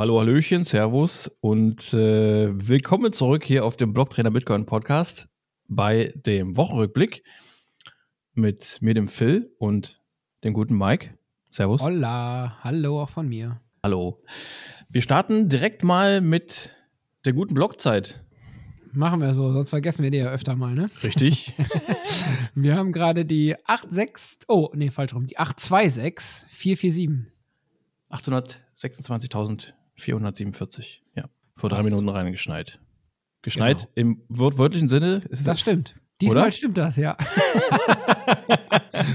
hallo, hallöchen, servus und äh, willkommen zurück hier auf dem Blocktrainer Bitcoin Podcast bei dem Wochenrückblick mit mir, dem Phil und dem guten Mike. Servus. Hola, hallo auch von mir. Hallo. Wir starten direkt mal mit der guten Blockzeit. Machen wir so, sonst vergessen wir die ja öfter mal, ne? Richtig. wir haben gerade die 86, oh, nee, falsch rum, die 826 447. 826.447, ja. Vor drei Minuten reingeschneit. Geschneit genau. im wörtlichen Sinne. das, das stimmt. Diesmal oder? stimmt das, ja.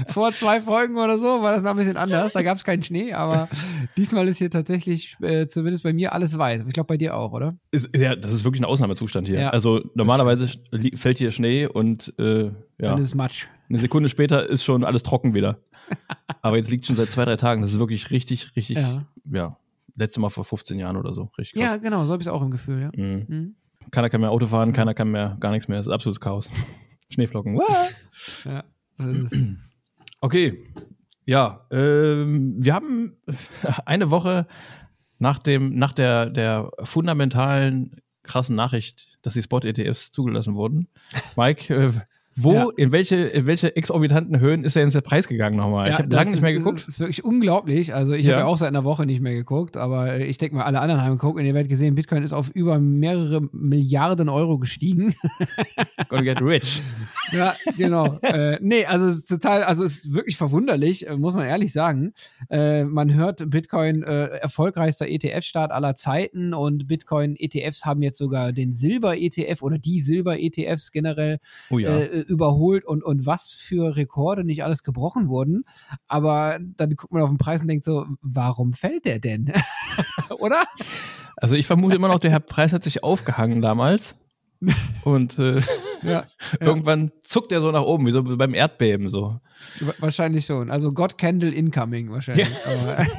Vor zwei Folgen oder so war das noch ein bisschen anders. Da gab es keinen Schnee, aber diesmal ist hier tatsächlich, äh, zumindest bei mir, alles weiß. Ich glaube, bei dir auch, oder? Ist, ja, das ist wirklich ein Ausnahmezustand hier. Ja, also normalerweise fällt hier Schnee und äh, ja. Dann ist es Matsch. Eine Sekunde später ist schon alles trocken wieder. aber jetzt liegt schon seit zwei, drei Tagen. Das ist wirklich richtig, richtig, ja. ja letzte Mal vor 15 Jahren oder so. Richtig krass. Ja, genau, so habe ich es auch im Gefühl, ja. Mhm. Mhm. Keiner kann mehr Auto fahren, keiner kann mehr gar nichts mehr. Das ist absolutes Chaos. Schneeflocken. ja, so ist es. Okay. Ja, ähm, wir haben eine Woche nach dem, nach der, der fundamentalen krassen Nachricht, dass die Spot-ETFs zugelassen wurden. Mike, äh, wo, ja. in, welche, in welche exorbitanten Höhen ist er jetzt der Preis gegangen nochmal? Ja, ich habe lange nicht mehr geguckt. Das ist wirklich unglaublich. Also ich ja. habe ja auch seit einer Woche nicht mehr geguckt, aber ich denke mal, alle anderen haben geguckt und ihr werdet gesehen, Bitcoin ist auf über mehrere Milliarden Euro gestiegen. Gonna get rich. ja, genau. äh, nee, also es ist total, also es ist wirklich verwunderlich, äh, muss man ehrlich sagen. Äh, man hört Bitcoin äh, erfolgreichster ETF-Start aller Zeiten und Bitcoin-ETFs haben jetzt sogar den Silber-ETF oder die Silber-ETFs generell oh ja äh, überholt und, und was für Rekorde nicht alles gebrochen wurden. Aber dann guckt man auf den Preis und denkt so, warum fällt der denn? Oder? Also ich vermute immer noch, der Herr Preis hat sich aufgehangen damals. Und äh, ja, irgendwann zuckt er so nach oben, wie so beim Erdbeben so. Wahrscheinlich schon. Also God Candle incoming wahrscheinlich.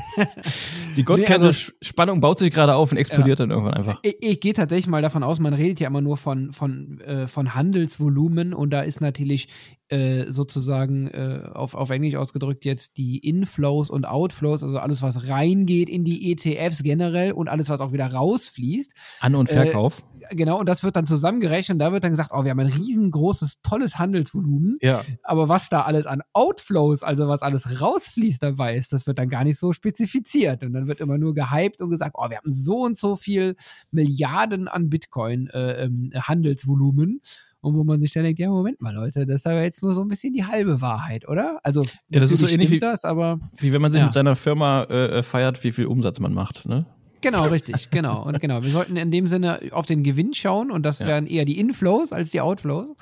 Die God Candle also, Spannung baut sich gerade auf und explodiert ja. dann irgendwann einfach. Ich, ich gehe tatsächlich mal davon aus, man redet ja immer nur von, von, äh, von Handelsvolumen und da ist natürlich äh, sozusagen äh, auf, auf Englisch ausgedrückt jetzt die Inflows und Outflows, also alles, was reingeht in die ETFs generell und alles, was auch wieder rausfließt. An- und Verkauf. Äh, genau, und das wird dann zusammengerechnet und da wird dann gesagt, oh, wir haben ein riesengroßes, tolles Handelsvolumen. Ja. Aber was da alles an Outflows, also was alles rausfließt dabei ist, das wird dann gar nicht so spezifiziert. Und dann wird immer nur gehypt und gesagt, oh, wir haben so und so viel Milliarden an Bitcoin äh, ähm, Handelsvolumen. Und wo man sich dann denkt, ja, Moment mal, Leute, das ist aber jetzt nur so ein bisschen die halbe Wahrheit, oder? Also, ja, das ist so ähnlich wie, das, aber, wie wenn man sich ja. mit seiner Firma äh, feiert, wie viel Umsatz man macht, ne? Genau, richtig, genau. Und genau, wir sollten in dem Sinne auf den Gewinn schauen und das ja. wären eher die Inflows als die Outflows.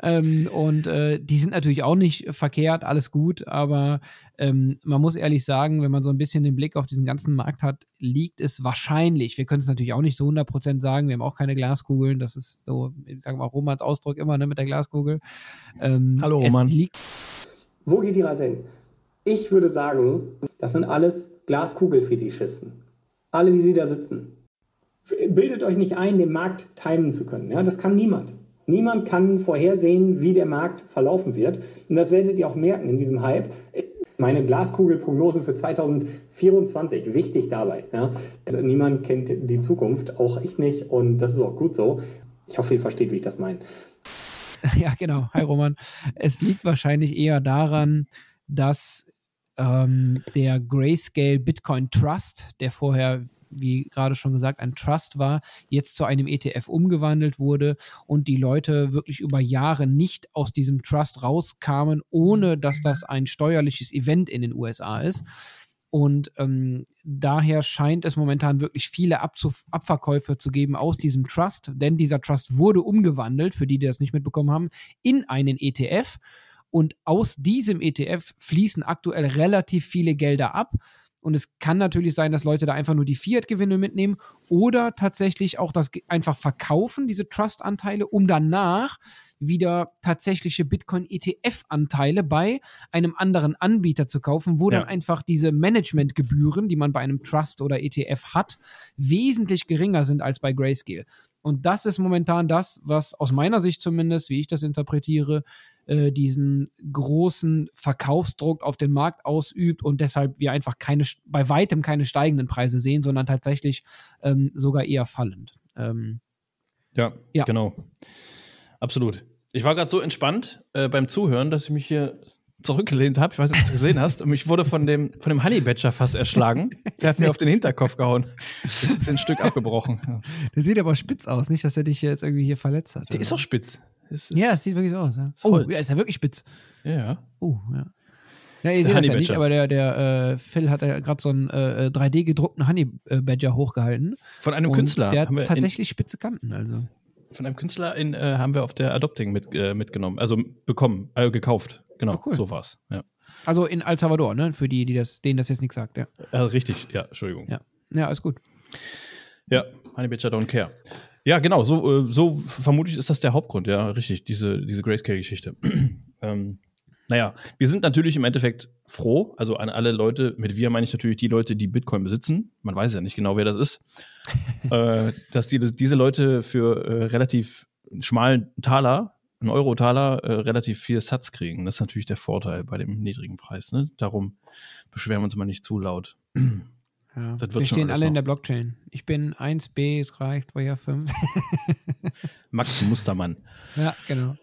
Ähm, und äh, die sind natürlich auch nicht verkehrt, alles gut, aber ähm, man muss ehrlich sagen, wenn man so ein bisschen den Blick auf diesen ganzen Markt hat, liegt es wahrscheinlich, wir können es natürlich auch nicht so 100% sagen, wir haben auch keine Glaskugeln, das ist so, ich sage mal, Romans Ausdruck immer ne, mit der Glaskugel. Ähm, Hallo Roman. Wo geht die Reise hin? Ich würde sagen, das sind alles Glaskugelfetischisten. Alle, wie sie da sitzen. Bildet euch nicht ein, den Markt timen zu können. Ja? Das kann niemand. Niemand kann vorhersehen, wie der Markt verlaufen wird. Und das werdet ihr auch merken in diesem Hype. Meine Glaskugelprognose für 2024, wichtig dabei. Ja. Niemand kennt die Zukunft, auch ich nicht. Und das ist auch gut so. Ich hoffe, ihr versteht, wie ich das meine. Ja, genau. Hi Roman. Es liegt wahrscheinlich eher daran, dass ähm, der Grayscale Bitcoin Trust, der vorher wie gerade schon gesagt, ein Trust war, jetzt zu einem ETF umgewandelt wurde und die Leute wirklich über Jahre nicht aus diesem Trust rauskamen, ohne dass das ein steuerliches Event in den USA ist. Und ähm, daher scheint es momentan wirklich viele Abzuf Abverkäufe zu geben aus diesem Trust, denn dieser Trust wurde umgewandelt, für die, die das nicht mitbekommen haben, in einen ETF. Und aus diesem ETF fließen aktuell relativ viele Gelder ab. Und es kann natürlich sein, dass Leute da einfach nur die Fiat-Gewinne mitnehmen oder tatsächlich auch das einfach verkaufen, diese Trust-Anteile, um danach wieder tatsächliche Bitcoin-ETF-Anteile bei einem anderen Anbieter zu kaufen, wo ja. dann einfach diese Managementgebühren, die man bei einem Trust oder ETF hat, wesentlich geringer sind als bei Grayscale. Und das ist momentan das, was aus meiner Sicht zumindest, wie ich das interpretiere, äh, diesen großen Verkaufsdruck auf den Markt ausübt und deshalb wir einfach keine, bei weitem keine steigenden Preise sehen, sondern tatsächlich ähm, sogar eher fallend. Ähm, ja, ja, genau. Absolut. Ich war gerade so entspannt äh, beim Zuhören, dass ich mich hier zurückgelehnt habe. Ich weiß nicht, ob du es gesehen hast. Und mich wurde von dem, von dem Honey Badger fast erschlagen. Der hat mir auf den Hinterkopf gehauen. Das ist ein Stück abgebrochen. Der sieht aber spitz aus. Nicht, dass er dich jetzt irgendwie hier verletzt hat. Der oder? ist auch spitz. Ist, ja, es sieht wirklich so aus. Ja. Oh, ja, ist ja wirklich spitz. Ja. Oh, ja. Ja, ihr seht das ja nicht, aber der, der äh, Phil hat ja gerade so einen äh, 3D-gedruckten Honey Badger hochgehalten. Von einem Künstler. Der hat tatsächlich spitze Kanten, also. Von einem Künstler in, äh, haben wir auf der Adopting mit, äh, mitgenommen, also bekommen, äh, gekauft. Genau, oh, cool. so war's. Ja. Also in El Salvador, ne? Für die, die das, denen das jetzt nichts sagt, ja. richtig, ja, Entschuldigung. Ja, ja alles gut. Ja, Honey Badger don't care. Ja, genau, so, äh, so vermutlich ist das der Hauptgrund, ja, richtig, diese, diese Grayscale-Geschichte. ähm, naja, wir sind natürlich im Endeffekt froh, also an alle Leute, mit wir meine ich natürlich die Leute, die Bitcoin besitzen. Man weiß ja nicht genau, wer das ist. äh, dass die, diese Leute für äh, relativ schmalen Taler, einen Euro-Taler, äh, relativ viel Satz kriegen. Das ist natürlich der Vorteil bei dem niedrigen Preis. Ne? Darum beschweren wir uns mal nicht zu laut. Ja, wir stehen alle noch. in der Blockchain. Ich bin 1B, 3, 2, 5. Max Mustermann. Ja, genau.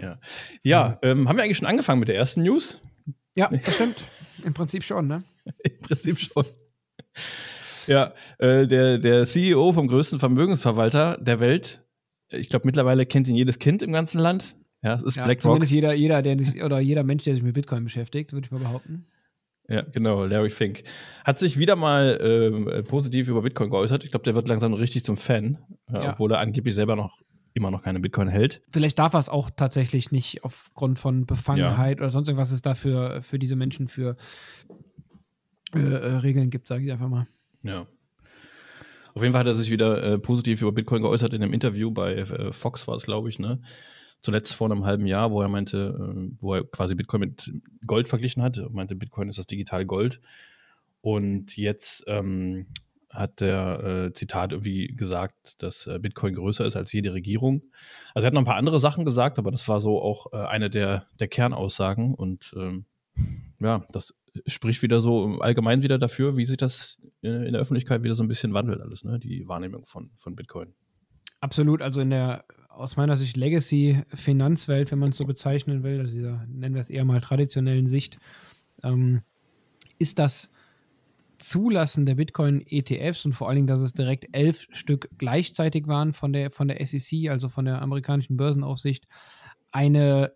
Ja, ja ähm, haben wir eigentlich schon angefangen mit der ersten News? Ja, das stimmt. Im Prinzip schon, ne? Im Prinzip schon. Ja, äh, der, der CEO vom größten Vermögensverwalter der Welt, ich glaube, mittlerweile kennt ihn jedes Kind im ganzen Land. Ja, es ist ja, BlackRock. Zumindest jeder, jeder, der sich, oder jeder Mensch, der sich mit Bitcoin beschäftigt, würde ich mal behaupten. Ja, genau, Larry Fink. Hat sich wieder mal ähm, positiv über Bitcoin geäußert. Ich glaube, der wird langsam richtig zum Fan, äh, ja. obwohl er angeblich selber noch immer noch keine Bitcoin hält. Vielleicht darf er es auch tatsächlich nicht aufgrund von Befangenheit ja. oder sonst irgendwas es da für, diese Menschen für äh, äh, Regeln gibt, sage ich einfach mal. Ja. Auf jeden Fall hat er sich wieder äh, positiv über Bitcoin geäußert in einem Interview bei äh, Fox war es, glaube ich, ne? Zuletzt vor einem halben Jahr, wo er meinte, äh, wo er quasi Bitcoin mit Gold verglichen hat. Er meinte, Bitcoin ist das digitale Gold. Und jetzt ähm, hat der äh, Zitat irgendwie gesagt, dass äh, Bitcoin größer ist als jede Regierung. Also er hat noch ein paar andere Sachen gesagt, aber das war so auch äh, eine der, der Kernaussagen. Und ähm, ja, das spricht wieder so allgemein wieder dafür, wie sich das in, in der Öffentlichkeit wieder so ein bisschen wandelt alles, ne? Die Wahrnehmung von, von Bitcoin. Absolut, also in der aus meiner Sicht Legacy-Finanzwelt, wenn man es so bezeichnen will, also dieser, nennen wir es eher mal traditionellen Sicht, ähm, ist das Zulassen der Bitcoin-ETFs und vor allen Dingen, dass es direkt elf Stück gleichzeitig waren von der, von der SEC, also von der amerikanischen Börsenaufsicht, eine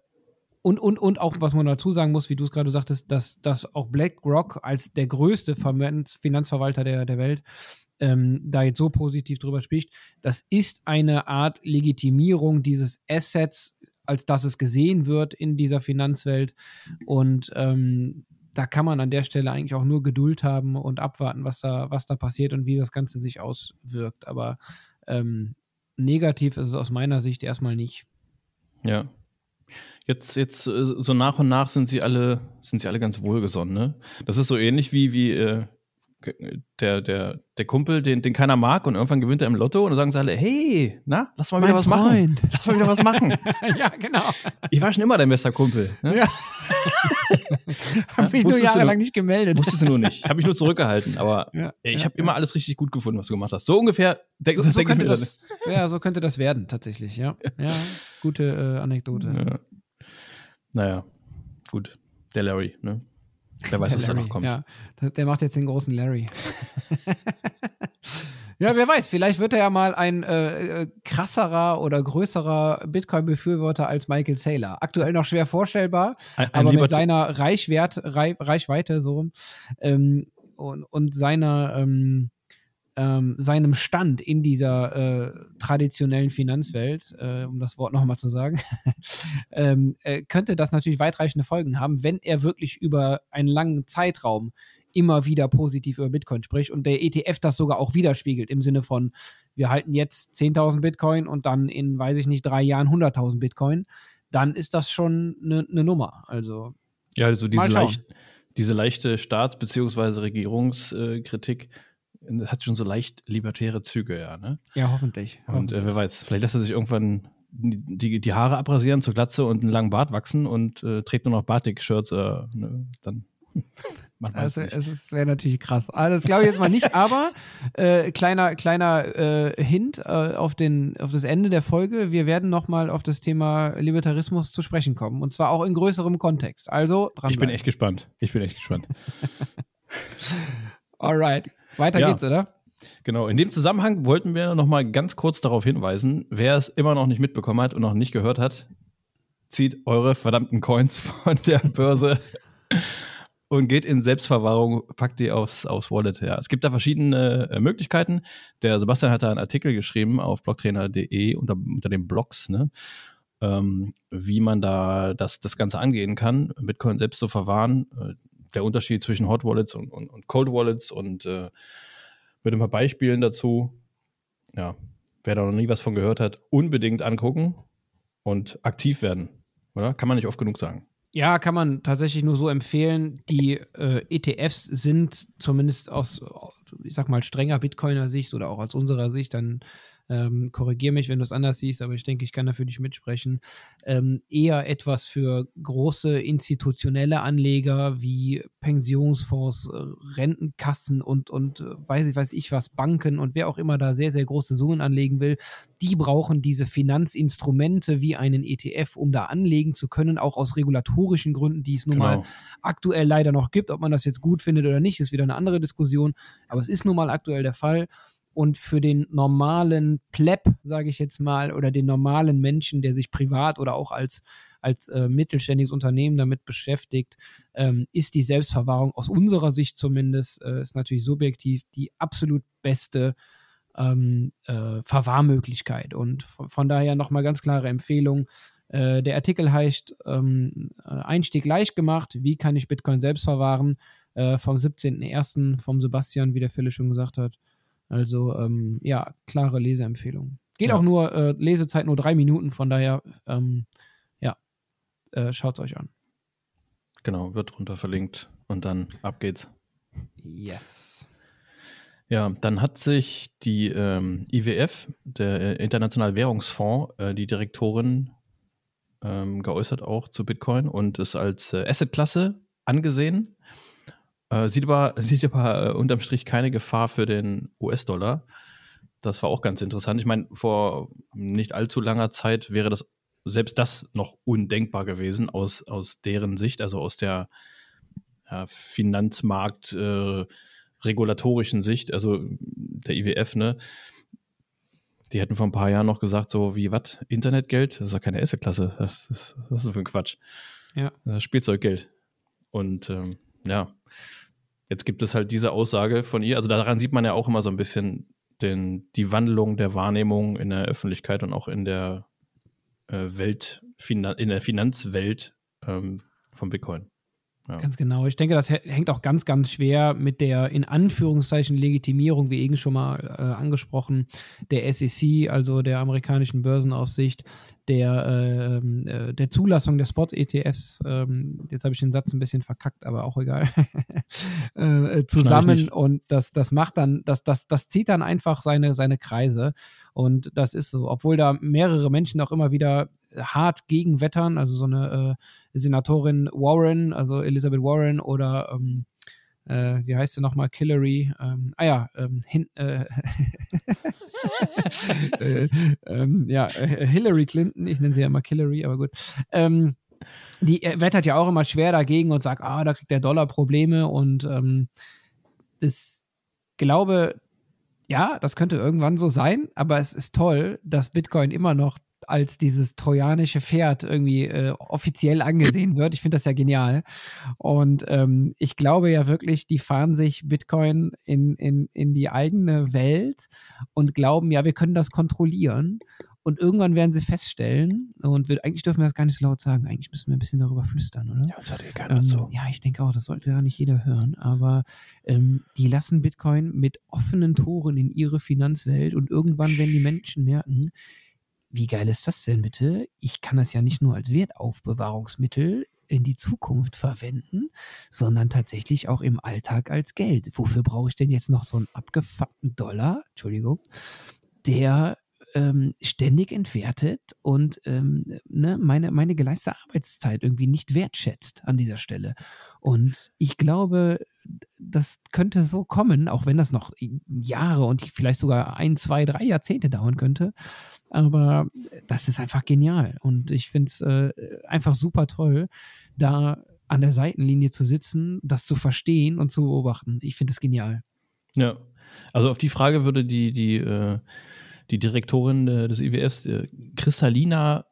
und, und, und auch, was man dazu sagen muss, wie du es gerade sagtest, dass, dass auch BlackRock als der größte Finanzverwalter der, der Welt ähm, da jetzt so positiv drüber spricht, das ist eine Art Legitimierung dieses Assets, als dass es gesehen wird in dieser Finanzwelt. Und ähm, da kann man an der Stelle eigentlich auch nur Geduld haben und abwarten, was da, was da passiert und wie das Ganze sich auswirkt. Aber ähm, negativ ist es aus meiner Sicht erstmal nicht. Ja. Jetzt, jetzt äh, so nach und nach sind sie alle, sind sie alle ganz wohlgesonnen, ne? Das ist so ähnlich wie, wie äh, der, der, der Kumpel, den, den keiner mag und irgendwann gewinnt er im Lotto und dann sagen sie alle, hey, na, lass mal wieder mein was Freund. machen. Lass mal wieder was machen. ja, genau. Ich war schon immer dein bester Kumpel. Ne? Ja. hab mich nur jahrelang nicht gemeldet. Wusstest du nur nicht. Hab mich nur zurückgehalten, aber ja, ich ja, habe immer alles richtig gut gefunden, was du gemacht hast. So ungefähr, denk, so, das so denke ich mir das, Ja, so könnte das werden, tatsächlich, ja. Ja, gute äh, Anekdote. Naja, gut. Der Larry, ne? Wer weiß, was da noch kommt. Ja, der macht jetzt den großen Larry. ja, wer weiß, vielleicht wird er ja mal ein äh, äh krasserer oder größerer Bitcoin-Befürworter als Michael Saylor. Aktuell noch schwer vorstellbar, ein, ein aber mit seiner Reichwert, Reich, Reichweite so ähm, und, und seiner ähm, ähm, seinem Stand in dieser äh, traditionellen Finanzwelt, äh, um das Wort nochmal zu sagen, ähm, äh, könnte das natürlich weitreichende Folgen haben, wenn er wirklich über einen langen Zeitraum immer wieder positiv über Bitcoin spricht und der ETF das sogar auch widerspiegelt im Sinne von, wir halten jetzt 10.000 Bitcoin und dann in, weiß ich nicht, drei Jahren 100.000 Bitcoin, dann ist das schon eine ne Nummer. Also, ja, also diese, leicht, diese leichte Staats- bzw. Regierungskritik hat schon so leicht libertäre Züge, ja, ne? Ja, hoffentlich. Und äh, wer weiß, vielleicht lässt er sich irgendwann die, die Haare abrasieren zur Glatze und einen langen Bart wachsen und äh, trägt nur noch Batik-Shirts, äh, ne, dann man weiß also, es wäre natürlich krass. Also das glaube ich jetzt mal nicht, aber äh, kleiner, kleiner äh, Hint äh, auf, den, auf das Ende der Folge. Wir werden nochmal auf das Thema Libertarismus zu sprechen kommen. Und zwar auch in größerem Kontext. Also dran. Ich bin echt gespannt. Ich bin echt gespannt. Alright. Weiter ja. geht's, oder? Genau, in dem Zusammenhang wollten wir noch mal ganz kurz darauf hinweisen, wer es immer noch nicht mitbekommen hat und noch nicht gehört hat, zieht eure verdammten Coins von der Börse und geht in Selbstverwahrung, packt die aufs, aufs Wallet. Ja, es gibt da verschiedene äh, Möglichkeiten. Der Sebastian hat da einen Artikel geschrieben auf blocktrainer.de unter, unter den Blogs, ne? ähm, wie man da das, das Ganze angehen kann, Bitcoin selbst zu verwahren. Der Unterschied zwischen Hot Wallets und, und, und Cold Wallets und äh, mit ein paar Beispielen dazu. Ja, wer da noch nie was von gehört hat, unbedingt angucken und aktiv werden. Oder? Kann man nicht oft genug sagen. Ja, kann man tatsächlich nur so empfehlen. Die äh, ETFs sind zumindest aus, ich sag mal, strenger Bitcoiner Sicht oder auch aus unserer Sicht dann ähm, korrigiere mich, wenn du es anders siehst, aber ich denke, ich kann da für dich mitsprechen, ähm, eher etwas für große institutionelle Anleger wie Pensionsfonds, äh, Rentenkassen und, und äh, weiß ich, weiß ich was, Banken und wer auch immer da sehr, sehr große Summen anlegen will, die brauchen diese Finanzinstrumente wie einen ETF, um da anlegen zu können, auch aus regulatorischen Gründen, die es nun genau. mal aktuell leider noch gibt. Ob man das jetzt gut findet oder nicht, ist wieder eine andere Diskussion, aber es ist nun mal aktuell der Fall. Und für den normalen Pleb, sage ich jetzt mal, oder den normalen Menschen, der sich privat oder auch als, als äh, mittelständiges Unternehmen damit beschäftigt, ähm, ist die Selbstverwahrung aus unserer Sicht zumindest, äh, ist natürlich subjektiv, die absolut beste ähm, äh, Verwahrmöglichkeit. Und von, von daher nochmal ganz klare Empfehlung. Äh, der Artikel heißt ähm, äh, Einstieg leicht gemacht, wie kann ich Bitcoin selbst verwahren? Äh, vom 17.01. vom Sebastian, wie der Philipp schon gesagt hat. Also ähm, ja, klare Leseempfehlung. Geht ja. auch nur, äh, Lesezeit nur drei Minuten, von daher, ähm, ja, äh, schaut es euch an. Genau, wird drunter verlinkt und dann ab geht's. Yes. Ja, dann hat sich die ähm, IWF, der äh, Internationale Währungsfonds, äh, die Direktorin ähm, geäußert auch zu Bitcoin und es als äh, Assetklasse angesehen. Äh, sieht aber, sieht aber äh, unterm Strich keine Gefahr für den US-Dollar. Das war auch ganz interessant. Ich meine, vor nicht allzu langer Zeit wäre das selbst das noch undenkbar gewesen aus, aus deren Sicht, also aus der ja, Finanzmarkt äh, regulatorischen Sicht, also der IWF, ne? Die hätten vor ein paar Jahren noch gesagt, so wie was? Internetgeld? Das ist ja keine Assetklasse. Das ist, das ist für ein Quatsch. Ja. Spielzeuggeld. Und ähm, ja, Jetzt gibt es halt diese Aussage von ihr. Also daran sieht man ja auch immer so ein bisschen den, die Wandlung der Wahrnehmung in der Öffentlichkeit und auch in der äh, Welt, in der Finanzwelt ähm, von Bitcoin. Ja. Ganz genau. Ich denke, das hängt auch ganz, ganz schwer mit der in Anführungszeichen Legitimierung, wie eben schon mal äh, angesprochen, der SEC, also der amerikanischen Börsenaussicht, der, ähm, äh, der Zulassung der Spot-ETFs. Ähm, jetzt habe ich den Satz ein bisschen verkackt, aber auch egal. äh, äh zusammen und das, das macht dann, das, das, das zieht dann einfach seine, seine Kreise. Und das ist so, obwohl da mehrere Menschen auch immer wieder hart gegenwettern, also so eine äh, Senatorin Warren, also Elizabeth Warren oder ähm, äh, wie heißt sie nochmal, Hillary, ähm, ah ja, ähm, hin, äh, äh, ähm, ja, äh, Hillary Clinton, ich nenne sie ja immer Hillary, aber gut. Ähm, die wettert ja auch immer schwer dagegen und sagt, ah, da kriegt der Dollar Probleme und ähm, das glaube, ja, das könnte irgendwann so sein, aber es ist toll, dass Bitcoin immer noch als dieses trojanische Pferd irgendwie äh, offiziell angesehen wird. Ich finde das ja genial. Und ähm, ich glaube ja wirklich, die fahren sich Bitcoin in, in, in die eigene Welt und glauben, ja, wir können das kontrollieren. Und irgendwann werden sie feststellen, und wir, eigentlich dürfen wir das gar nicht so laut sagen, eigentlich müssen wir ein bisschen darüber flüstern, oder? Ja, das hat eh keiner ähm, so. Ja, ich denke auch, das sollte ja nicht jeder hören, aber ähm, die lassen Bitcoin mit offenen Toren in ihre Finanzwelt und irgendwann werden die Menschen merken, wie geil ist das denn bitte? Ich kann das ja nicht nur als Wertaufbewahrungsmittel in die Zukunft verwenden, sondern tatsächlich auch im Alltag als Geld. Wofür brauche ich denn jetzt noch so einen abgefuckten Dollar, Entschuldigung, der ähm, ständig entwertet und ähm, ne, meine, meine geleistete Arbeitszeit irgendwie nicht wertschätzt an dieser Stelle. Und ich glaube, das könnte so kommen, auch wenn das noch Jahre und vielleicht sogar ein, zwei, drei Jahrzehnte dauern könnte. Aber das ist einfach genial. Und ich finde es äh, einfach super toll, da an der Seitenlinie zu sitzen, das zu verstehen und zu beobachten. Ich finde es genial. Ja, also auf die Frage würde die, die, äh, die Direktorin äh, des IWFs, äh, Kristalina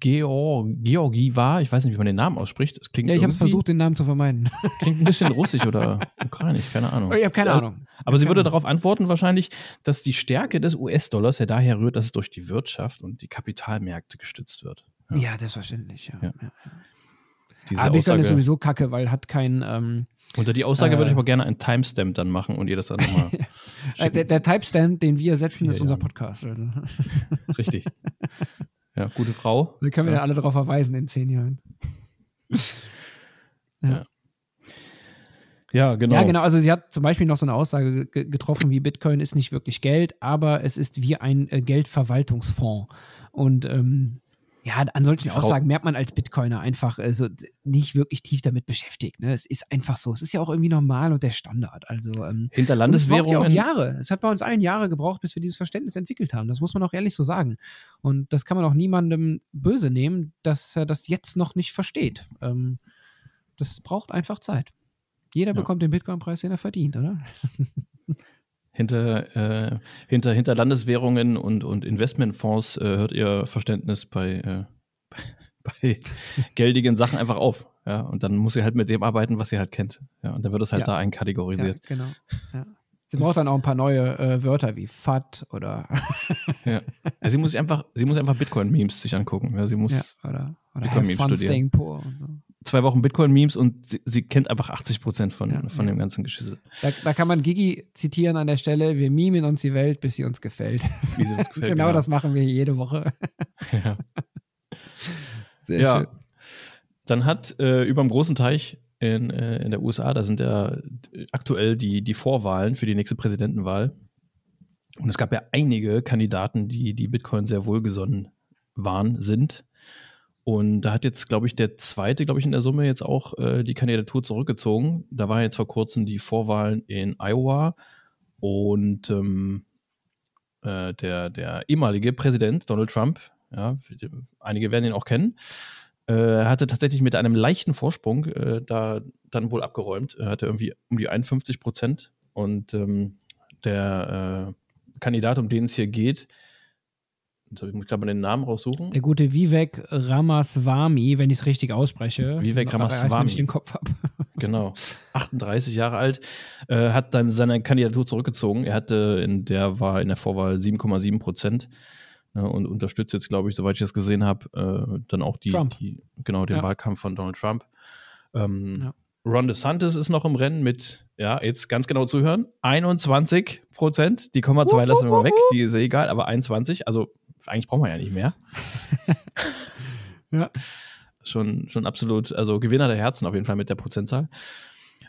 Georg, Georgieva, ich weiß nicht, wie man den Namen ausspricht. Das klingt ja, ich habe versucht, den Namen zu vermeiden. Klingt ein bisschen russisch oder ukrainisch, keine Ahnung. Ich habe keine Ahnung. Aber sie würde darauf antworten wahrscheinlich, dass die Stärke des US-Dollars ja daher rührt, dass es durch die Wirtschaft und die Kapitalmärkte gestützt wird. Ja, ja das verständlich, ja. ja. ja. Diese aber Bitcoin ist sowieso kacke, weil hat kein. Ähm, unter die Aussage äh, würde ich aber gerne einen Timestamp dann machen und ihr das dann nochmal. Äh, der, der Timestamp, den wir setzen, ist unser Podcast. Also. Richtig. Gute Frau. Da können wir ja. alle darauf verweisen in zehn Jahren. ja. Ja, genau. Ja, genau. Also sie hat zum Beispiel noch so eine Aussage getroffen, wie Bitcoin ist nicht wirklich Geld, aber es ist wie ein äh, Geldverwaltungsfonds. Und ähm, ja, an solchen Aussagen merkt man als Bitcoiner einfach also nicht wirklich tief damit beschäftigt. Ne? Es ist einfach so. Es ist ja auch irgendwie normal und der Standard. Also ähm, hinter Landeswährungen. Es braucht ja auch Jahre. Es hat bei uns allen Jahre gebraucht, bis wir dieses Verständnis entwickelt haben. Das muss man auch ehrlich so sagen. Und das kann man auch niemandem böse nehmen, dass er das jetzt noch nicht versteht. Ähm, das braucht einfach Zeit. Jeder ja. bekommt den Bitcoin-Preis, den er verdient, oder? hinter, äh, hinter, hinter Landeswährungen und, und Investmentfonds äh, hört ihr Verständnis bei, äh, bei geldigen Sachen einfach auf. Ja, und dann muss sie halt mit dem arbeiten, was sie halt kennt. Ja, und dann wird es halt ja. da einkategorisiert. Ja, genau. Ja. Sie braucht dann auch ein paar neue äh, Wörter wie FAT oder. ja. Sie muss einfach, sie muss einfach Bitcoin-Memes sich angucken. Ja, sie muss ja, oder, oder Bitcoin-Memes studieren. Poor und so zwei Wochen Bitcoin-Memes und sie, sie, kennt einfach 80 Prozent von, ja, von ja. dem ganzen Geschissel. Da, da, kann man Gigi zitieren an der Stelle: Wir mimen uns die Welt, bis sie uns gefällt. Sie uns gefällt genau, genau, das machen wir jede Woche. ja. Sehr ja. schön. Dann hat äh, über dem großen Teich in, äh, in der USA, da sind ja aktuell die, die Vorwahlen für die nächste Präsidentenwahl. Und es gab ja einige Kandidaten, die, die Bitcoin sehr wohlgesonnen waren, sind. Und da hat jetzt, glaube ich, der zweite, glaube ich, in der Summe jetzt auch äh, die Kandidatur zurückgezogen. Da waren jetzt vor kurzem die Vorwahlen in Iowa und ähm, äh, der, der ehemalige Präsident Donald Trump, ja, einige werden ihn auch kennen, äh, hatte tatsächlich mit einem leichten Vorsprung äh, da dann wohl abgeräumt. Er hatte irgendwie um die 51 Prozent und ähm, der äh, Kandidat, um den es hier geht, ich muss gerade mal den Namen raussuchen. Der gute Vivek Ramaswamy, wenn ich es richtig ausspreche. Vivek Ramaswamy. Ich den Kopf habe. genau. 38 Jahre alt. Äh, hat dann seine Kandidatur zurückgezogen. Er hatte in der war in der Vorwahl 7,7 Prozent. Ne, und unterstützt jetzt, glaube ich, soweit ich das gesehen habe, äh, dann auch die, die, genau den ja. Wahlkampf von Donald Trump. Ähm, ja. Ron DeSantis ist noch im Rennen mit, ja, jetzt ganz genau zuhören, 21 Prozent. Die Komma 2 lassen wir mal weg, die ist egal, aber 21, also eigentlich brauchen wir ja nicht mehr. ja. Schon, schon absolut, also Gewinner der Herzen auf jeden Fall mit der Prozentzahl.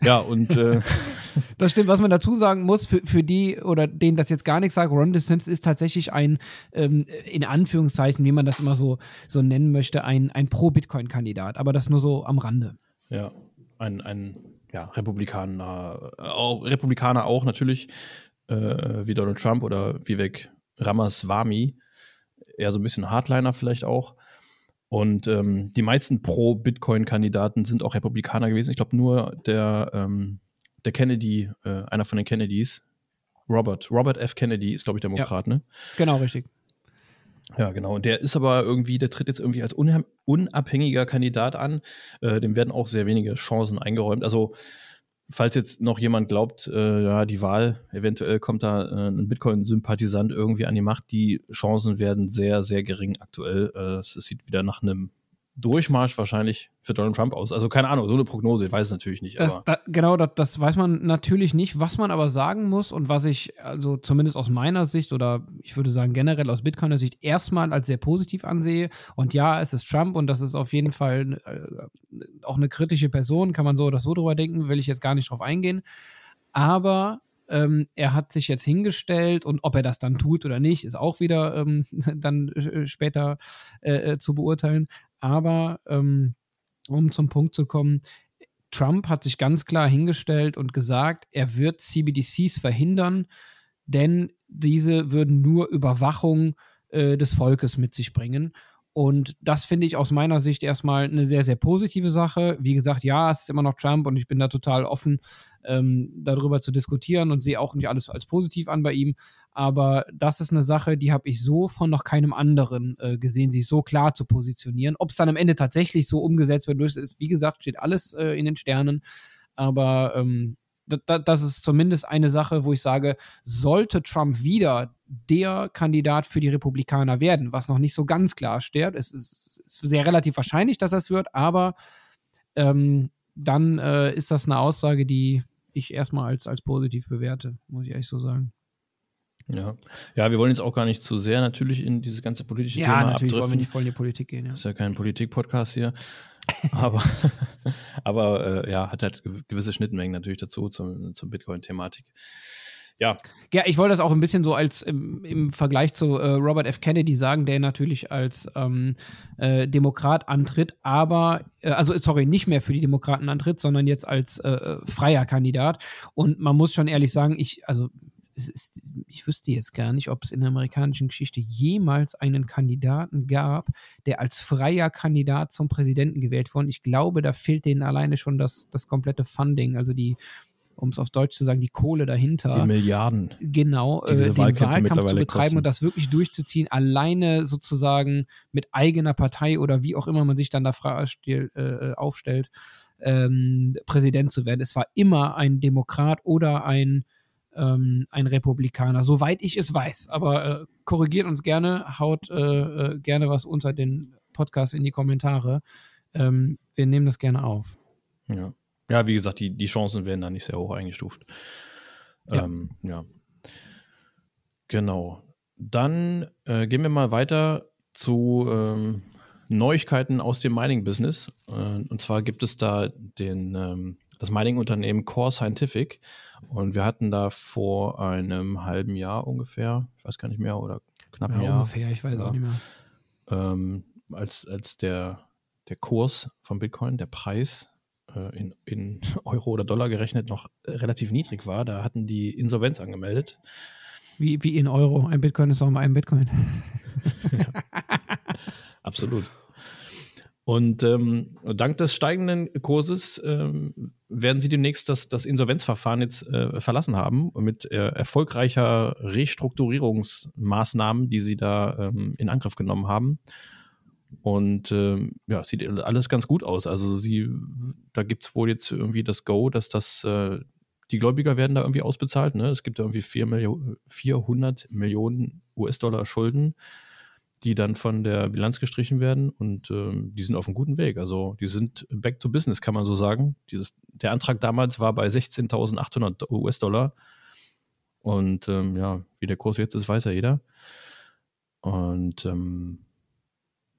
Ja, und äh, das stimmt, was man dazu sagen muss, für, für die oder denen das jetzt gar nichts sagt, Ron DeSantis ist tatsächlich ein, ähm, in Anführungszeichen, wie man das immer so, so nennen möchte, ein, ein Pro-Bitcoin-Kandidat, aber das nur so am Rande. Ja, ein, ein ja, Republikaner, auch, Republikaner auch natürlich, äh, wie Donald Trump oder Vivek Ramaswamy, eher so ein bisschen Hardliner vielleicht auch. Und ähm, die meisten Pro-Bitcoin-Kandidaten sind auch Republikaner gewesen. Ich glaube nur der, ähm, der Kennedy, äh, einer von den Kennedys, Robert, Robert F. Kennedy ist, glaube ich, Demokrat, ja. ne? Genau, richtig. Ja, genau. Der ist aber irgendwie, der tritt jetzt irgendwie als unabhängiger Kandidat an. Äh, dem werden auch sehr wenige Chancen eingeräumt. Also falls jetzt noch jemand glaubt, äh, ja, die Wahl, eventuell kommt da äh, ein Bitcoin-Sympathisant irgendwie an die Macht, die Chancen werden sehr, sehr gering aktuell. Äh, es sieht wieder nach einem Durchmarsch wahrscheinlich für Donald Trump aus. Also keine Ahnung, so eine Prognose, ich weiß es natürlich nicht. Das, da, genau, das, das, weiß man natürlich nicht. Was man aber sagen muss und was ich, also zumindest aus meiner Sicht oder ich würde sagen generell aus Bitcoiner Sicht erstmal als sehr positiv ansehe. Und ja, es ist Trump und das ist auf jeden Fall äh, auch eine kritische Person, kann man so oder so drüber denken, will ich jetzt gar nicht drauf eingehen. Aber ähm, er hat sich jetzt hingestellt und ob er das dann tut oder nicht, ist auch wieder ähm, dann äh, später äh, äh, zu beurteilen. Aber ähm, um zum Punkt zu kommen, Trump hat sich ganz klar hingestellt und gesagt, er wird CBDCs verhindern, denn diese würden nur Überwachung äh, des Volkes mit sich bringen. Und das finde ich aus meiner Sicht erstmal eine sehr, sehr positive Sache. Wie gesagt, ja, es ist immer noch Trump und ich bin da total offen, ähm, darüber zu diskutieren und sehe auch nicht alles als positiv an bei ihm. Aber das ist eine Sache, die habe ich so von noch keinem anderen äh, gesehen, sich so klar zu positionieren. Ob es dann am Ende tatsächlich so umgesetzt wird, ist, wie gesagt, steht alles äh, in den Sternen. Aber ähm, das ist zumindest eine Sache, wo ich sage, sollte Trump wieder der Kandidat für die Republikaner werden, was noch nicht so ganz klar steht. Es ist, sehr relativ wahrscheinlich, dass das wird, aber ähm, dann äh, ist das eine Aussage, die ich erstmal als, als positiv bewerte, muss ich ehrlich so sagen. Ja. ja, wir wollen jetzt auch gar nicht zu sehr natürlich in dieses ganze politische ja, Thema natürlich abdriften. wollen wir nicht voll in die Politik gehen. Ja. Ist ja kein Politik-Podcast hier. Aber aber äh, ja, hat halt gewisse Schnittmengen natürlich dazu zum, zum Bitcoin-Thematik. Ja. Ja, ich wollte das auch ein bisschen so als im, im Vergleich zu äh, Robert F. Kennedy sagen, der natürlich als ähm, äh, Demokrat antritt, aber, äh, also sorry, nicht mehr für die Demokraten antritt, sondern jetzt als äh, äh, freier Kandidat. Und man muss schon ehrlich sagen, ich, also ist, ich wüsste jetzt gar nicht, ob es in der amerikanischen Geschichte jemals einen Kandidaten gab, der als freier Kandidat zum Präsidenten gewählt wurde. Ich glaube, da fehlt denen alleine schon das, das komplette Funding, also die, um es auf Deutsch zu sagen, die Kohle dahinter. Die Milliarden. Genau, äh, den Wahlkampf zu betreiben kosten. und das wirklich durchzuziehen, alleine sozusagen mit eigener Partei oder wie auch immer man sich dann da äh, aufstellt, ähm, Präsident zu werden. Es war immer ein Demokrat oder ein ähm, ein Republikaner, soweit ich es weiß. Aber äh, korrigiert uns gerne, haut äh, äh, gerne was unter den Podcast in die Kommentare. Ähm, wir nehmen das gerne auf. Ja, ja wie gesagt, die, die Chancen werden da nicht sehr hoch eingestuft. Ja. Ähm, ja. Genau. Dann äh, gehen wir mal weiter zu ähm, Neuigkeiten aus dem Mining-Business. Äh, und zwar gibt es da den, ähm, das Mining-Unternehmen Core Scientific. Und wir hatten da vor einem halben Jahr ungefähr, ich weiß gar nicht mehr, oder knapp ein ja, Jahr. Ungefähr, ich weiß ja, auch nicht mehr. Ähm, als, als der, der Kurs von Bitcoin, der Preis äh, in, in Euro oder Dollar gerechnet noch relativ niedrig war, da hatten die Insolvenz angemeldet. Wie, wie in Euro. Ein Bitcoin ist auch mal ein Bitcoin. ja. Absolut. Und ähm, dank des steigenden Kurses ähm, werden sie demnächst das, das Insolvenzverfahren jetzt äh, verlassen haben mit äh, erfolgreicher Restrukturierungsmaßnahmen, die sie da ähm, in Angriff genommen haben. Und ähm, ja, sieht alles ganz gut aus. Also sie, da gibt es wohl jetzt irgendwie das Go, dass das äh, die Gläubiger werden da irgendwie ausbezahlt. Ne? Es gibt da irgendwie 4 Millio 400 Millionen US-Dollar Schulden die dann von der Bilanz gestrichen werden und ähm, die sind auf einem guten Weg. Also die sind back to business, kann man so sagen. Dieses, der Antrag damals war bei 16.800 US-Dollar und ähm, ja, wie der Kurs jetzt ist, weiß ja jeder. Und ähm,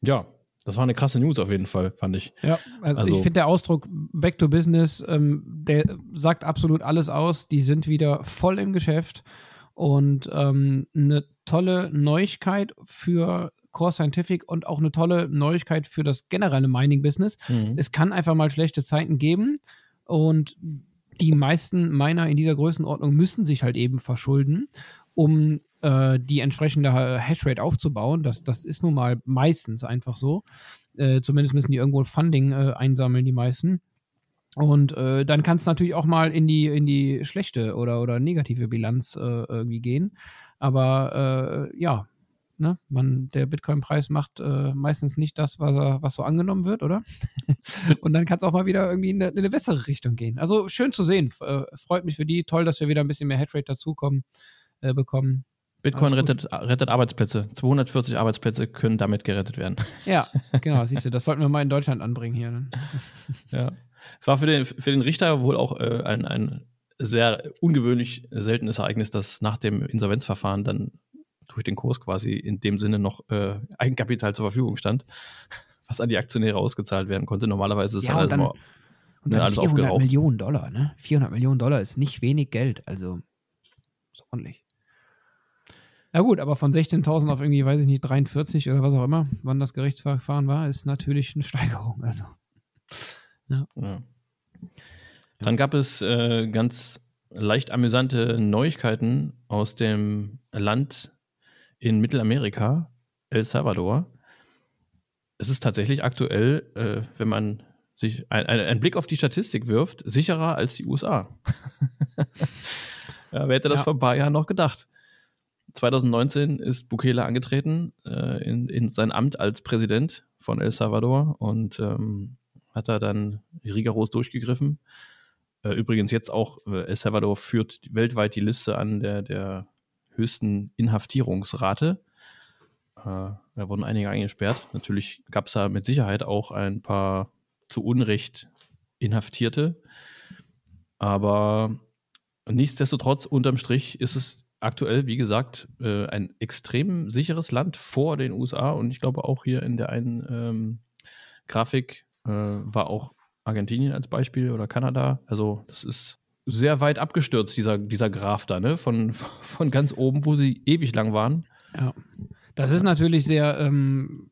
ja, das war eine krasse News auf jeden Fall, fand ich. Ja, also, also ich finde der Ausdruck Back to Business, ähm, der sagt absolut alles aus. Die sind wieder voll im Geschäft und ähm, eine tolle Neuigkeit für Core Scientific und auch eine tolle Neuigkeit für das generelle Mining-Business. Mhm. Es kann einfach mal schlechte Zeiten geben und die meisten Miner in dieser Größenordnung müssen sich halt eben verschulden, um äh, die entsprechende Hashrate aufzubauen. Das, das ist nun mal meistens einfach so. Äh, zumindest müssen die irgendwo Funding äh, einsammeln, die meisten. Und äh, dann kann es natürlich auch mal in die, in die schlechte oder, oder negative Bilanz äh, irgendwie gehen. Aber äh, ja, ne, man, der Bitcoin-Preis macht äh, meistens nicht das, was, er, was so angenommen wird, oder? Und dann kann es auch mal wieder irgendwie in eine, in eine, bessere Richtung gehen. Also schön zu sehen. Äh, freut mich für die. Toll, dass wir wieder ein bisschen mehr Headrate dazukommen, äh, bekommen. Bitcoin rettet, rettet Arbeitsplätze. 240 Arbeitsplätze können damit gerettet werden. Ja, genau, siehst du, das sollten wir mal in Deutschland anbringen hier. Ne? Ja. Es war für den, für den Richter wohl auch äh, ein, ein sehr ungewöhnlich seltenes Ereignis, dass nach dem Insolvenzverfahren dann durch den Kurs quasi in dem Sinne noch äh, Eigenkapital zur Verfügung stand, was an die Aktionäre ausgezahlt werden konnte. Normalerweise ist ja, alles dann, mal, und dann alles 400 aufgeraucht. Millionen Dollar, ne? 400 Millionen Dollar ist nicht wenig Geld, also ist ordentlich. Na gut, aber von 16.000 auf irgendwie, weiß ich nicht, 43 oder was auch immer, wann das Gerichtsverfahren war, ist natürlich eine Steigerung. Also. Ja. ja. Dann gab es äh, ganz leicht amüsante Neuigkeiten aus dem Land in Mittelamerika, El Salvador. Es ist tatsächlich aktuell, äh, wenn man sich ein, ein, einen Blick auf die Statistik wirft, sicherer als die USA. ja, wer hätte das ja. vor ein paar Jahren noch gedacht? 2019 ist Bukele angetreten äh, in, in, sein Amt als Präsident von El Salvador und ähm, hat da dann rigoros durchgegriffen. Äh, übrigens jetzt auch, äh, El Salvador führt weltweit die Liste an der, der höchsten Inhaftierungsrate. Äh, da wurden einige eingesperrt. Natürlich gab es da mit Sicherheit auch ein paar zu Unrecht Inhaftierte. Aber nichtsdestotrotz, unterm Strich ist es aktuell, wie gesagt, ein extrem sicheres Land vor den USA. Und ich glaube auch hier in der einen ähm, Grafik äh, war auch Argentinien als Beispiel oder Kanada. Also das ist sehr weit abgestürzt, dieser, dieser Graph da, ne? Von, von ganz oben, wo sie ewig lang waren. Ja. Das ist natürlich sehr, ähm,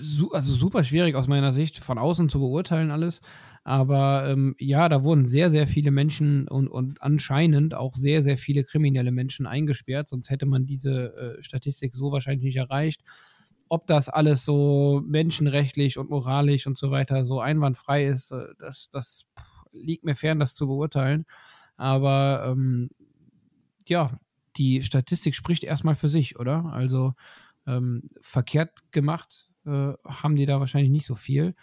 su also super schwierig aus meiner Sicht, von außen zu beurteilen alles. Aber ähm, ja, da wurden sehr, sehr viele Menschen und, und anscheinend auch sehr, sehr viele kriminelle Menschen eingesperrt, sonst hätte man diese äh, Statistik so wahrscheinlich nicht erreicht ob das alles so menschenrechtlich und moralisch und so weiter so einwandfrei ist, äh, das, das liegt mir fern, das zu beurteilen. Aber ähm, ja, die Statistik spricht erstmal für sich, oder? Also ähm, verkehrt gemacht äh, haben die da wahrscheinlich nicht so viel.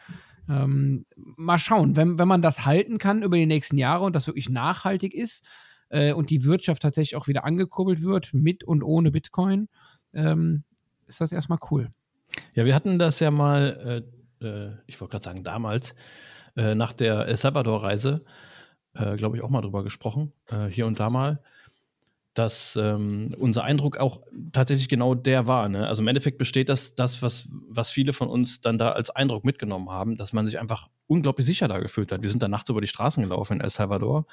Ähm, mal schauen, wenn, wenn man das halten kann über die nächsten Jahre und das wirklich nachhaltig ist äh, und die Wirtschaft tatsächlich auch wieder angekurbelt wird, mit und ohne Bitcoin, ähm, ist das erstmal cool. Ja, wir hatten das ja mal, äh, äh, ich wollte gerade sagen, damals, äh, nach der El Salvador-Reise, äh, glaube ich, auch mal drüber gesprochen, äh, hier und da mal, dass ähm, unser Eindruck auch tatsächlich genau der war. Ne? Also im Endeffekt besteht das, das was, was viele von uns dann da als Eindruck mitgenommen haben, dass man sich einfach unglaublich sicher da gefühlt hat. Wir sind da nachts über die Straßen gelaufen in El Salvador,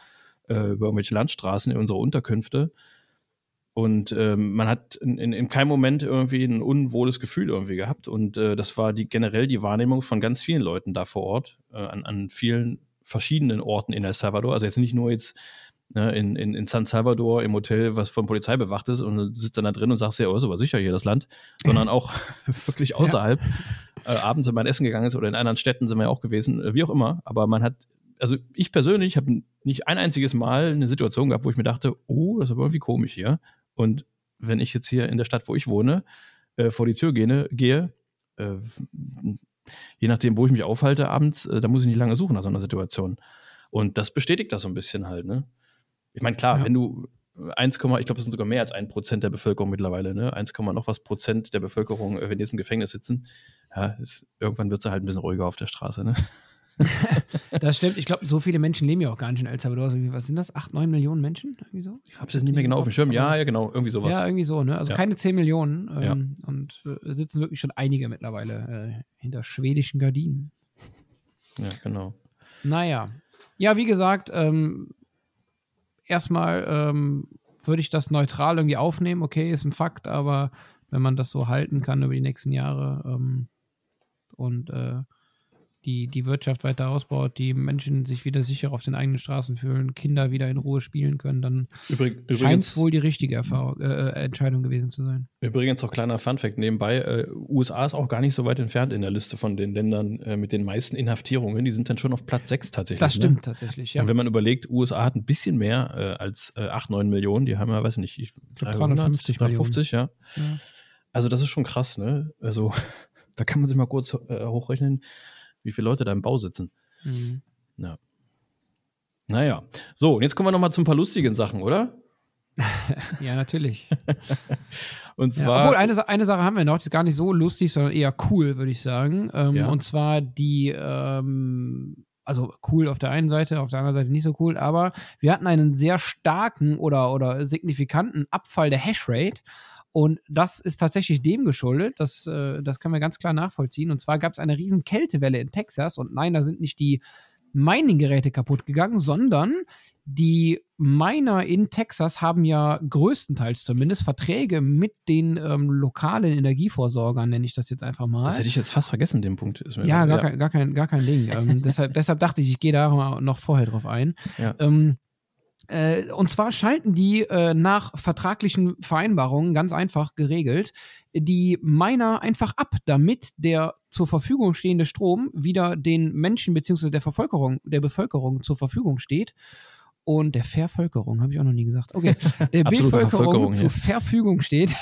äh, über irgendwelche Landstraßen in unsere Unterkünfte und ähm, man hat in, in, in, keinem Moment irgendwie ein unwohles Gefühl irgendwie gehabt. Und äh, das war die generell die Wahrnehmung von ganz vielen Leuten da vor Ort, äh, an, an vielen verschiedenen Orten in El Salvador. Also jetzt nicht nur jetzt ne, in, in, in San Salvador im Hotel, was von Polizei bewacht ist und du sitzt dann da drin und sagst ja, oh, ist aber sicher hier das Land, sondern auch wirklich außerhalb. Ja. Äh, abends, wenn man essen gegangen ist oder in anderen Städten sind wir ja auch gewesen, äh, wie auch immer. Aber man hat also ich persönlich habe nicht ein einziges Mal eine Situation gehabt, wo ich mir dachte, oh, das ist aber irgendwie komisch hier. Und wenn ich jetzt hier in der Stadt, wo ich wohne, äh, vor die Tür gehe, gehe äh, je nachdem, wo ich mich aufhalte abends, äh, da muss ich nicht lange suchen nach so einer Situation. Und das bestätigt das so ein bisschen halt, ne? Ich meine, klar, ja. wenn du 1, ich glaube, es sind sogar mehr als ein Prozent der Bevölkerung mittlerweile, ne? 1, noch was Prozent der Bevölkerung, äh, wenn die jetzt im Gefängnis sitzen, ja, ist, irgendwann wird es halt ein bisschen ruhiger auf der Straße, ne? das stimmt. Ich glaube, so viele Menschen leben ja auch gar nicht in El Salvador. Was sind das? Acht, neun Millionen Menschen? Irgendwie so? Ich habe es jetzt nicht mehr genau auf dem Schirm. Ja, ja, genau. Irgendwie sowas. Ja, irgendwie so. Ne? Also ja. keine zehn Millionen. Ähm, ja. Und äh, sitzen wirklich schon einige mittlerweile äh, hinter schwedischen Gardinen. Ja, genau. Naja. Ja, wie gesagt, ähm, erstmal ähm, würde ich das neutral irgendwie aufnehmen. Okay, ist ein Fakt, aber wenn man das so halten kann über die nächsten Jahre ähm, und äh, die, die Wirtschaft weiter ausbaut, die Menschen sich wieder sicher auf den eigenen Straßen fühlen, Kinder wieder in Ruhe spielen können, dann scheint es wohl die richtige Erfahrung, äh, äh, Entscheidung gewesen zu sein. Übrigens auch kleiner Funfact nebenbei, äh, USA ist auch gar nicht so weit entfernt in der Liste von den Ländern äh, mit den meisten Inhaftierungen. Die sind dann schon auf Platz 6 tatsächlich. Das ne? stimmt ne? tatsächlich, ja. Und wenn man überlegt, USA hat ein bisschen mehr äh, als äh, 8, 9 Millionen, die haben ja, weiß nicht, ich, 350 350, ja. ja. Also das ist schon krass, ne? Also da kann man sich mal kurz äh, hochrechnen wie viele Leute da im Bau sitzen. Mhm. Ja. Naja. So, und jetzt kommen wir nochmal zu ein paar lustigen Sachen, oder? ja, natürlich. und zwar. Ja, obwohl, eine, eine Sache haben wir noch, die ist gar nicht so lustig, sondern eher cool, würde ich sagen. Ähm, ja. Und zwar die, ähm, also cool auf der einen Seite, auf der anderen Seite nicht so cool, aber wir hatten einen sehr starken oder, oder signifikanten Abfall der Hashrate. Und das ist tatsächlich dem geschuldet, das, äh, das können wir ganz klar nachvollziehen. Und zwar gab es eine riesen Kältewelle in Texas und nein, da sind nicht die Mining-Geräte kaputt gegangen, sondern die Miner in Texas haben ja größtenteils zumindest Verträge mit den ähm, lokalen Energievorsorgern, nenne ich das jetzt einfach mal. Das hätte ich jetzt fast vergessen, den Punkt. ja, gar, ja. Kein, gar, kein, gar kein Ding. ähm, deshalb, deshalb dachte ich, ich gehe da noch vorher drauf ein. Ja. Ähm, äh, und zwar schalten die äh, nach vertraglichen Vereinbarungen ganz einfach geregelt die Miner einfach ab, damit der zur Verfügung stehende Strom wieder den Menschen bzw. der Bevölkerung, der Bevölkerung zur Verfügung steht. Und der Vervölkerung, habe ich auch noch nie gesagt. Okay, der Bevölkerung zur Verfügung steht.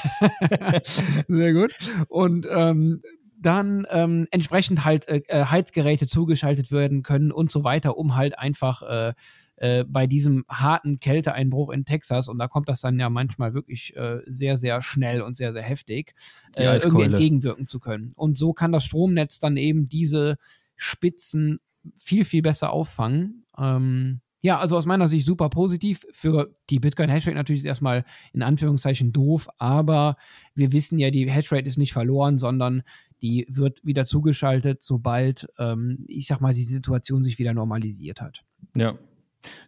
Sehr gut. Und ähm, dann ähm, entsprechend halt äh, äh, Heizgeräte zugeschaltet werden können und so weiter, um halt einfach äh, äh, bei diesem harten Kälteeinbruch in Texas, und da kommt das dann ja manchmal wirklich äh, sehr, sehr schnell und sehr, sehr heftig, äh, irgendwie entgegenwirken zu können. Und so kann das Stromnetz dann eben diese Spitzen viel, viel besser auffangen. Ähm, ja, also aus meiner Sicht super positiv. Für die Bitcoin Hashrate natürlich ist erstmal in Anführungszeichen doof, aber wir wissen ja, die Hashrate ist nicht verloren, sondern die wird wieder zugeschaltet, sobald, ähm, ich sag mal, die Situation sich wieder normalisiert hat. Ja,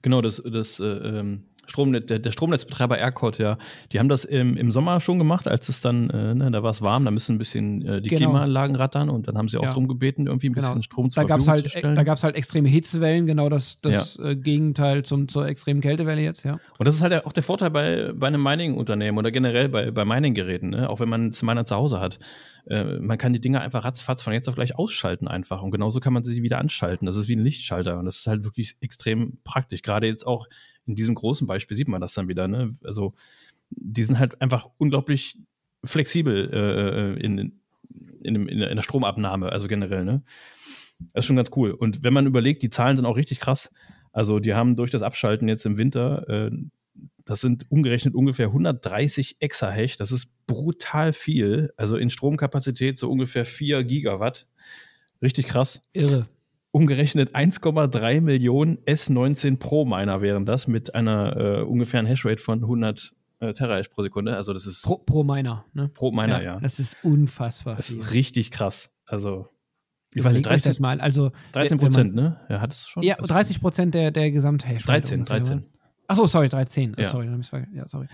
Genau, das, das äh, ähm, Stromnetz, der, der, Stromnetzbetreiber ERCOT, ja, die haben das im, im Sommer schon gemacht, als es dann, äh, ne, da war es warm, da müssen ein bisschen äh, die genau. Klimaanlagen rattern und dann haben sie auch ja. darum gebeten, irgendwie ein bisschen genau. Strom zu da Verfügung halt, zu stellen. Da gab es halt extreme Hitzewellen, genau das, das ja. äh, Gegenteil zum, zur extremen Kältewelle jetzt, ja. Und das ist halt auch der Vorteil bei, bei einem Mining-Unternehmen oder generell bei, bei Mining-Geräten, ne? auch wenn man es Miner zu Hause hat. Äh, man kann die Dinge einfach ratzfatz von jetzt auf gleich ausschalten einfach. Und genauso kann man sie wieder anschalten. Das ist wie ein Lichtschalter. Und das ist halt wirklich extrem praktisch. Gerade jetzt auch in diesem großen Beispiel sieht man das dann wieder. Ne? Also die sind halt einfach unglaublich flexibel äh, in, in, in, in, der Stromabnahme, also generell. Ne? Das ist schon ganz cool. Und wenn man überlegt, die Zahlen sind auch richtig krass. Also die haben durch das Abschalten jetzt im Winter äh, das sind umgerechnet ungefähr 130 Exahash. Das ist brutal viel. Also in Stromkapazität so ungefähr 4 Gigawatt. Richtig krass. Irre. Umgerechnet 1,3 Millionen S19 Pro Miner wären das mit einer äh, ungefähren Hashrate von 100 äh, Terahash pro Sekunde. Also das ist pro, pro Miner, ne? Pro Miner, ja, ja. Das ist unfassbar. Das viel. ist richtig krass. Also ich weiß nicht, 13, das mal. Also 13 Prozent, ne? Ja, hat es schon. Ja, 30 Prozent der, der Gesamthash. 13, 13. Achso, sorry, 13. Ja. Sorry, ja, sorry.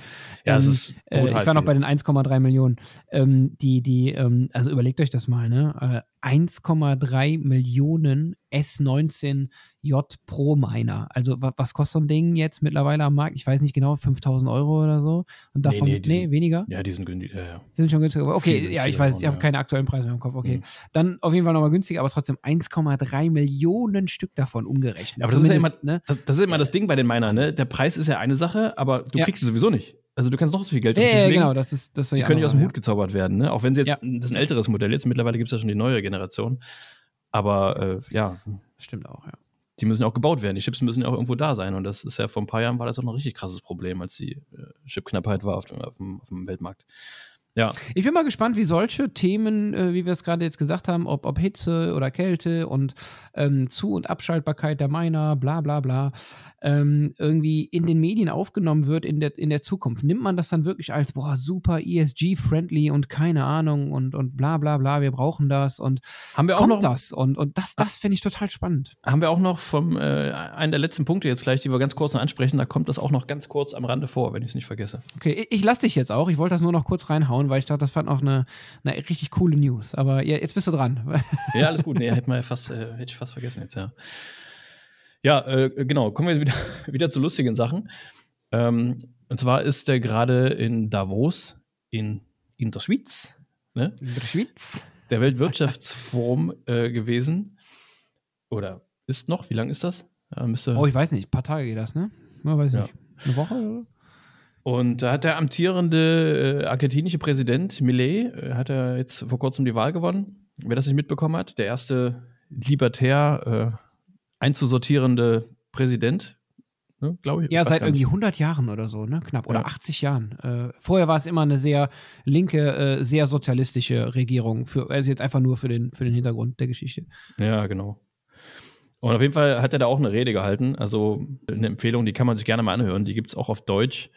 Ja, ähm, es ist äh, Ich war noch bei den 1,3 Millionen. Ähm, die, die, ähm, also überlegt euch das mal, ne? Äh, 1,3 Millionen S19 J Pro Miner. Also was, was, kostet so ein Ding jetzt mittlerweile am Markt? Ich weiß nicht genau, 5000 Euro oder so. Und davon, nee, nee, nee sind, weniger? Ja, die sind günstig. Ja, ja. sind schon günstiger. Okay, ja, ich weiß, ich habe ja. keine aktuellen Preise mehr im Kopf. Okay. Mhm. Dann auf jeden Fall nochmal günstiger, aber trotzdem 1,3 Millionen Stück davon umgerechnet. Aber das ist, ja immer, ne? das, das, ist immer das Ding bei den Minern, ne? Der Preis ist ja eine Sache, aber du kriegst es sowieso nicht. Also du kannst noch so viel Geld ja, ja, genau, das ist das Die können nicht aus dem Hut gezaubert werden, ne? Auch wenn sie jetzt, ja. das ist ein älteres Modell jetzt, mittlerweile gibt es ja schon die neue Generation. Aber äh, ja. Stimmt auch, ja. Die müssen auch gebaut werden. Die Chips müssen ja auch irgendwo da sein. Und das ist ja vor ein paar Jahren war das auch noch ein richtig krasses Problem, als die äh, Chipknappheit war auf dem, auf, dem, auf dem Weltmarkt. Ja. Ich bin mal gespannt, wie solche Themen, äh, wie wir es gerade jetzt gesagt haben, ob, ob Hitze oder Kälte und ähm, Zu- und Abschaltbarkeit der Miner, bla bla bla, ähm, irgendwie in den Medien aufgenommen wird in der, in der Zukunft. Nimmt man das dann wirklich als, boah, super ESG-friendly und keine Ahnung und, und bla bla bla, wir brauchen das und haben wir auch noch das und, und das, das finde ich total spannend. Haben wir auch noch vom, äh, einen der letzten Punkte jetzt gleich, die wir ganz kurz noch ansprechen, da kommt das auch noch ganz kurz am Rande vor, wenn ich es nicht vergesse. Okay, ich, ich lasse dich jetzt auch, ich wollte das nur noch kurz reinhauen, weil ich dachte, das fand auch eine, eine richtig coole News, aber ja, jetzt bist du dran. ja, alles gut, nee, hätte, mal fast, äh, hätte ich fast vergessen jetzt, ja. Ja, äh, genau. Kommen wir wieder, wieder zu lustigen Sachen. Ähm, und zwar ist der gerade in Davos in, in der Schweiz. Ne? In der Schweiz. Der Weltwirtschaftsforum äh, gewesen. Oder ist noch? Wie lange ist das? Ja, oh, ich weiß nicht. Ein paar Tage geht das, ne? Man weiß ja. nicht. Eine Woche? Oder? Und da hat der amtierende äh, argentinische Präsident Millet, äh, hat er jetzt vor kurzem die Wahl gewonnen. Wer das nicht mitbekommen hat, der erste Libertär, äh, einzusortierende Präsident, ne, glaube ich. Ja, seit irgendwie 100 Jahren oder so, ne? Knapp. Oder ja. 80 Jahren. Äh, vorher war es immer eine sehr linke, äh, sehr sozialistische Regierung. Für, also jetzt einfach nur für den, für den Hintergrund der Geschichte. Ja, genau. Und auf jeden Fall hat er da auch eine Rede gehalten. Also eine Empfehlung, die kann man sich gerne mal anhören. Die gibt es auch auf Deutsch.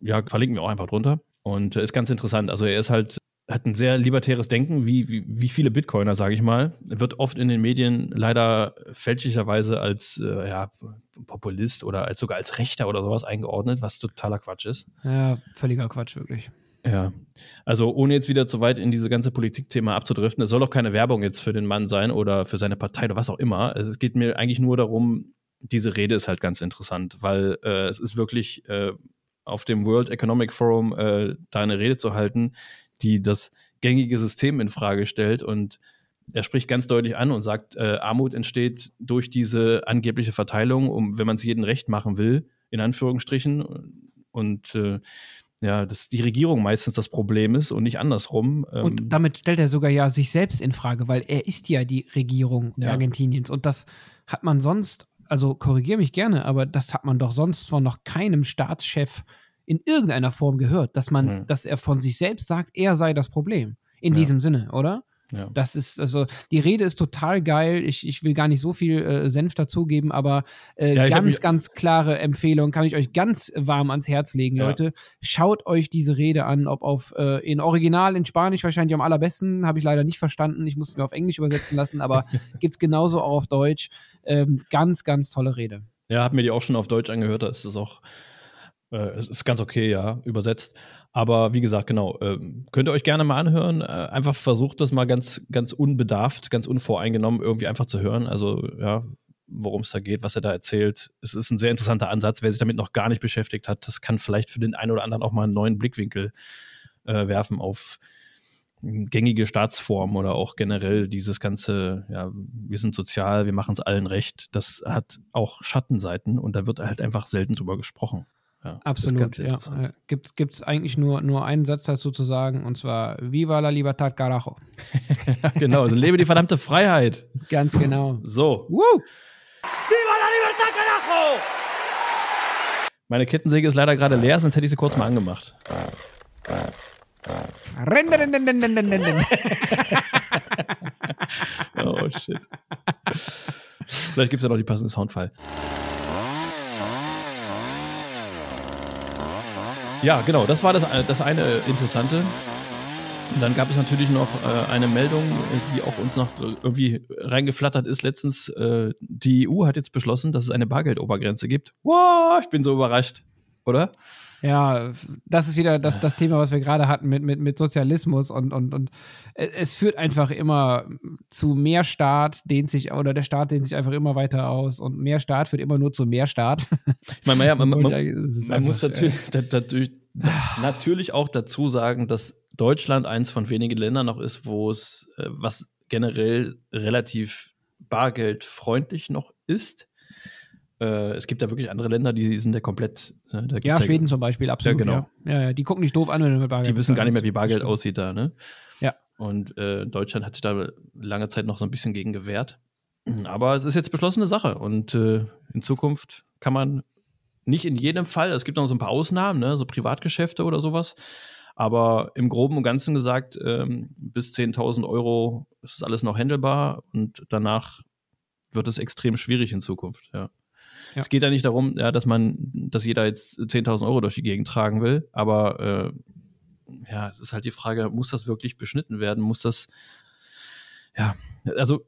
Ja, verlinken wir auch einfach drunter. Und äh, ist ganz interessant. Also er ist halt hat ein sehr libertäres Denken, wie, wie, wie viele Bitcoiner, sage ich mal. Wird oft in den Medien leider fälschlicherweise als äh, ja, Populist oder als, sogar als Rechter oder sowas eingeordnet, was totaler Quatsch ist. Ja, völliger Quatsch, wirklich. Ja, also ohne jetzt wieder zu weit in diese ganze Politikthema abzudriften, es soll auch keine Werbung jetzt für den Mann sein oder für seine Partei oder was auch immer. Es geht mir eigentlich nur darum, diese Rede ist halt ganz interessant, weil äh, es ist wirklich äh, auf dem World Economic Forum äh, da eine Rede zu halten, die das gängige System in Frage stellt und er spricht ganz deutlich an und sagt, äh, Armut entsteht durch diese angebliche Verteilung, um wenn man es jedem recht machen will, in Anführungsstrichen. Und äh, ja, dass die Regierung meistens das Problem ist und nicht andersrum. Ähm und damit stellt er sogar ja sich selbst in Frage, weil er ist ja die Regierung ja. Argentiniens. Und das hat man sonst, also korrigiere mich gerne, aber das hat man doch sonst von noch keinem Staatschef in irgendeiner Form gehört, dass man, mhm. dass er von sich selbst sagt, er sei das Problem. In ja. diesem Sinne, oder? Ja. Das ist, also, die Rede ist total geil. Ich, ich will gar nicht so viel äh, Senf dazugeben, aber äh, ja, ganz, ganz klare Empfehlung, kann ich euch ganz warm ans Herz legen, ja. Leute. Schaut euch diese Rede an, ob auf äh, in Original, in Spanisch wahrscheinlich am allerbesten, habe ich leider nicht verstanden. Ich musste es mir auf Englisch übersetzen lassen, aber gibt es genauso auch auf Deutsch. Ähm, ganz, ganz tolle Rede. Ja, hab mir die auch schon auf Deutsch angehört, da ist es auch, äh, ist ganz okay, ja, übersetzt. Aber wie gesagt, genau, äh, könnt ihr euch gerne mal anhören. Äh, einfach versucht das mal ganz, ganz unbedarft, ganz unvoreingenommen irgendwie einfach zu hören. Also, ja, worum es da geht, was er da erzählt. Es ist ein sehr interessanter Ansatz. Wer sich damit noch gar nicht beschäftigt hat, das kann vielleicht für den einen oder anderen auch mal einen neuen Blickwinkel äh, werfen auf gängige Staatsformen oder auch generell dieses ganze, ja, wir sind sozial, wir machen es allen recht. Das hat auch Schattenseiten und da wird halt einfach selten drüber gesprochen. Ja, Absolut, ja. Äh, gibt es eigentlich nur, nur einen Satz dazu zu sagen, und zwar Viva la Libertad Carajo. genau, also lebe die verdammte Freiheit. Ganz genau. So. Woo! Viva la Libertad Carajo! Meine Kettensäge ist leider gerade leer, sonst hätte ich sie kurz mal angemacht. oh shit. Vielleicht gibt es ja noch die passende Soundfile. Ja, genau, das war das, das eine Interessante. Und dann gab es natürlich noch äh, eine Meldung, die auch uns noch irgendwie reingeflattert ist. Letztens, äh, die EU hat jetzt beschlossen, dass es eine Bargeldobergrenze gibt. Wow, ich bin so überrascht, oder? Ja, das ist wieder das, das Thema, was wir gerade hatten mit, mit, mit Sozialismus und, und, und es führt einfach immer zu mehr Staat, dehnt sich, oder der Staat dehnt sich einfach immer weiter aus und mehr Staat führt immer nur zu mehr Staat. Ich meine, ja, man, man, man, man muss natürlich, äh, dadurch, natürlich auch dazu sagen, dass Deutschland eins von wenigen Ländern noch ist, wo es, äh, was generell relativ bargeldfreundlich noch ist. Äh, es gibt ja wirklich andere Länder, die sind ja komplett. Ne, ja, Schweden ja, zum Beispiel, absolut. Ja, genau. Ja. ja. die gucken nicht doof an, wenn du mit Bargeld. Die wissen gar nicht mehr, wie Bargeld aussieht da, ne? Ja. Und äh, Deutschland hat sich da lange Zeit noch so ein bisschen gegen gewehrt. Aber es ist jetzt beschlossene Sache und äh, in Zukunft kann man nicht in jedem Fall, es gibt noch so ein paar Ausnahmen, ne, so Privatgeschäfte oder sowas, aber im Groben und Ganzen gesagt, ähm, bis 10.000 Euro ist alles noch handelbar und danach wird es extrem schwierig in Zukunft, ja. Ja. Es geht ja nicht darum, ja, dass man, dass jeder jetzt 10.000 Euro durch die Gegend tragen will, aber äh, ja, es ist halt die Frage, muss das wirklich beschnitten werden? Muss das, ja, also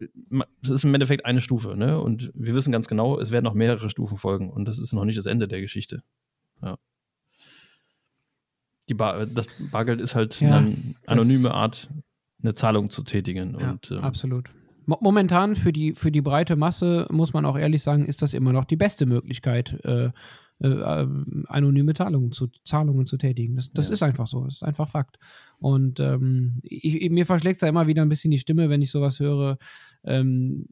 es ist im Endeffekt eine Stufe, ne? Und wir wissen ganz genau, es werden noch mehrere Stufen folgen und das ist noch nicht das Ende der Geschichte. Ja. Die Bar, das Bargeld ist halt ja, eine anonyme Art, eine Zahlung zu tätigen. Ja, und, ähm, absolut. Momentan für die, für die breite Masse, muss man auch ehrlich sagen, ist das immer noch die beste Möglichkeit, äh, äh, ähm, anonyme Zahlungen zu, Zahlungen zu tätigen. Das, das ja. ist einfach so, das ist einfach Fakt. Und ähm, ich, mir verschlägt es ja immer wieder ein bisschen die Stimme, wenn ich sowas höre. Ähm,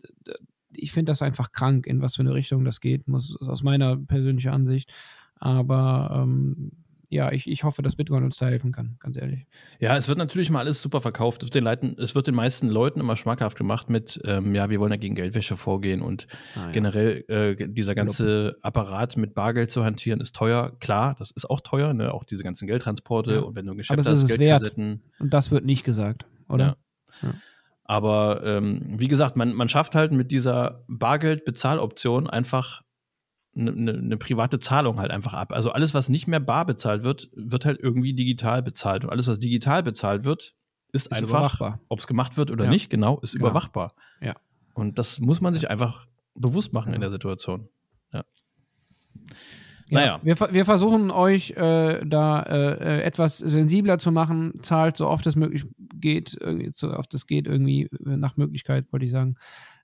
ich finde das einfach krank, in was für eine Richtung das geht, muss, aus meiner persönlichen Ansicht. Aber ähm, ja, ich, ich hoffe, dass Bitcoin uns da helfen kann, ganz ehrlich. Ja, es wird natürlich mal alles super verkauft. Es wird den, Leuten, es wird den meisten Leuten immer schmackhaft gemacht mit, ähm, ja, wir wollen ja gegen Geldwäsche vorgehen und ah, ja. generell äh, dieser ganze Apparat mit Bargeld zu hantieren ist teuer. Klar, das ist auch teuer, ne? auch diese ganzen Geldtransporte ja. und wenn du ein Geschäft Aber hast, Geldkassetten. Und das wird nicht gesagt, oder? Ja. Aber ähm, wie gesagt, man, man schafft halt mit dieser Bargeld-Bezahloption einfach eine, eine, eine private Zahlung halt einfach ab. Also alles, was nicht mehr bar bezahlt wird, wird halt irgendwie digital bezahlt. Und alles, was digital bezahlt wird, ist, ist einfach, ob es gemacht wird oder ja. nicht, genau, ist genau. überwachbar. Ja. Und das muss man sich einfach bewusst machen ja. in der Situation. Ja. Ja, naja. Wir, wir versuchen euch äh, da äh, etwas sensibler zu machen. Zahlt so oft es möglich geht, so oft es geht, irgendwie äh, nach Möglichkeit, wollte ich sagen,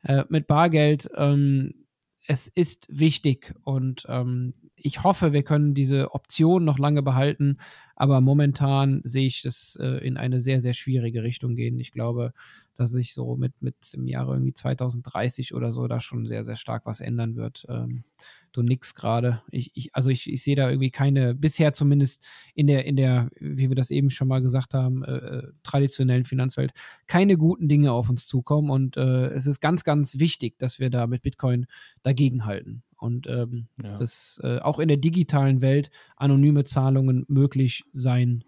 äh, mit Bargeld. Ähm, es ist wichtig und ähm, ich hoffe, wir können diese Option noch lange behalten, aber momentan sehe ich das äh, in eine sehr, sehr schwierige Richtung gehen. Ich glaube, dass sich so mit, mit im Jahre irgendwie 2030 oder so da schon sehr, sehr stark was ändern wird. Ähm, du nix gerade. Ich, ich, also ich, ich sehe da irgendwie keine, bisher zumindest in der, in der, wie wir das eben schon mal gesagt haben, äh, äh, traditionellen Finanzwelt, keine guten Dinge auf uns zukommen. Und äh, es ist ganz, ganz wichtig, dass wir da mit Bitcoin dagegenhalten. Und ähm, ja. dass äh, auch in der digitalen Welt anonyme Zahlungen möglich sein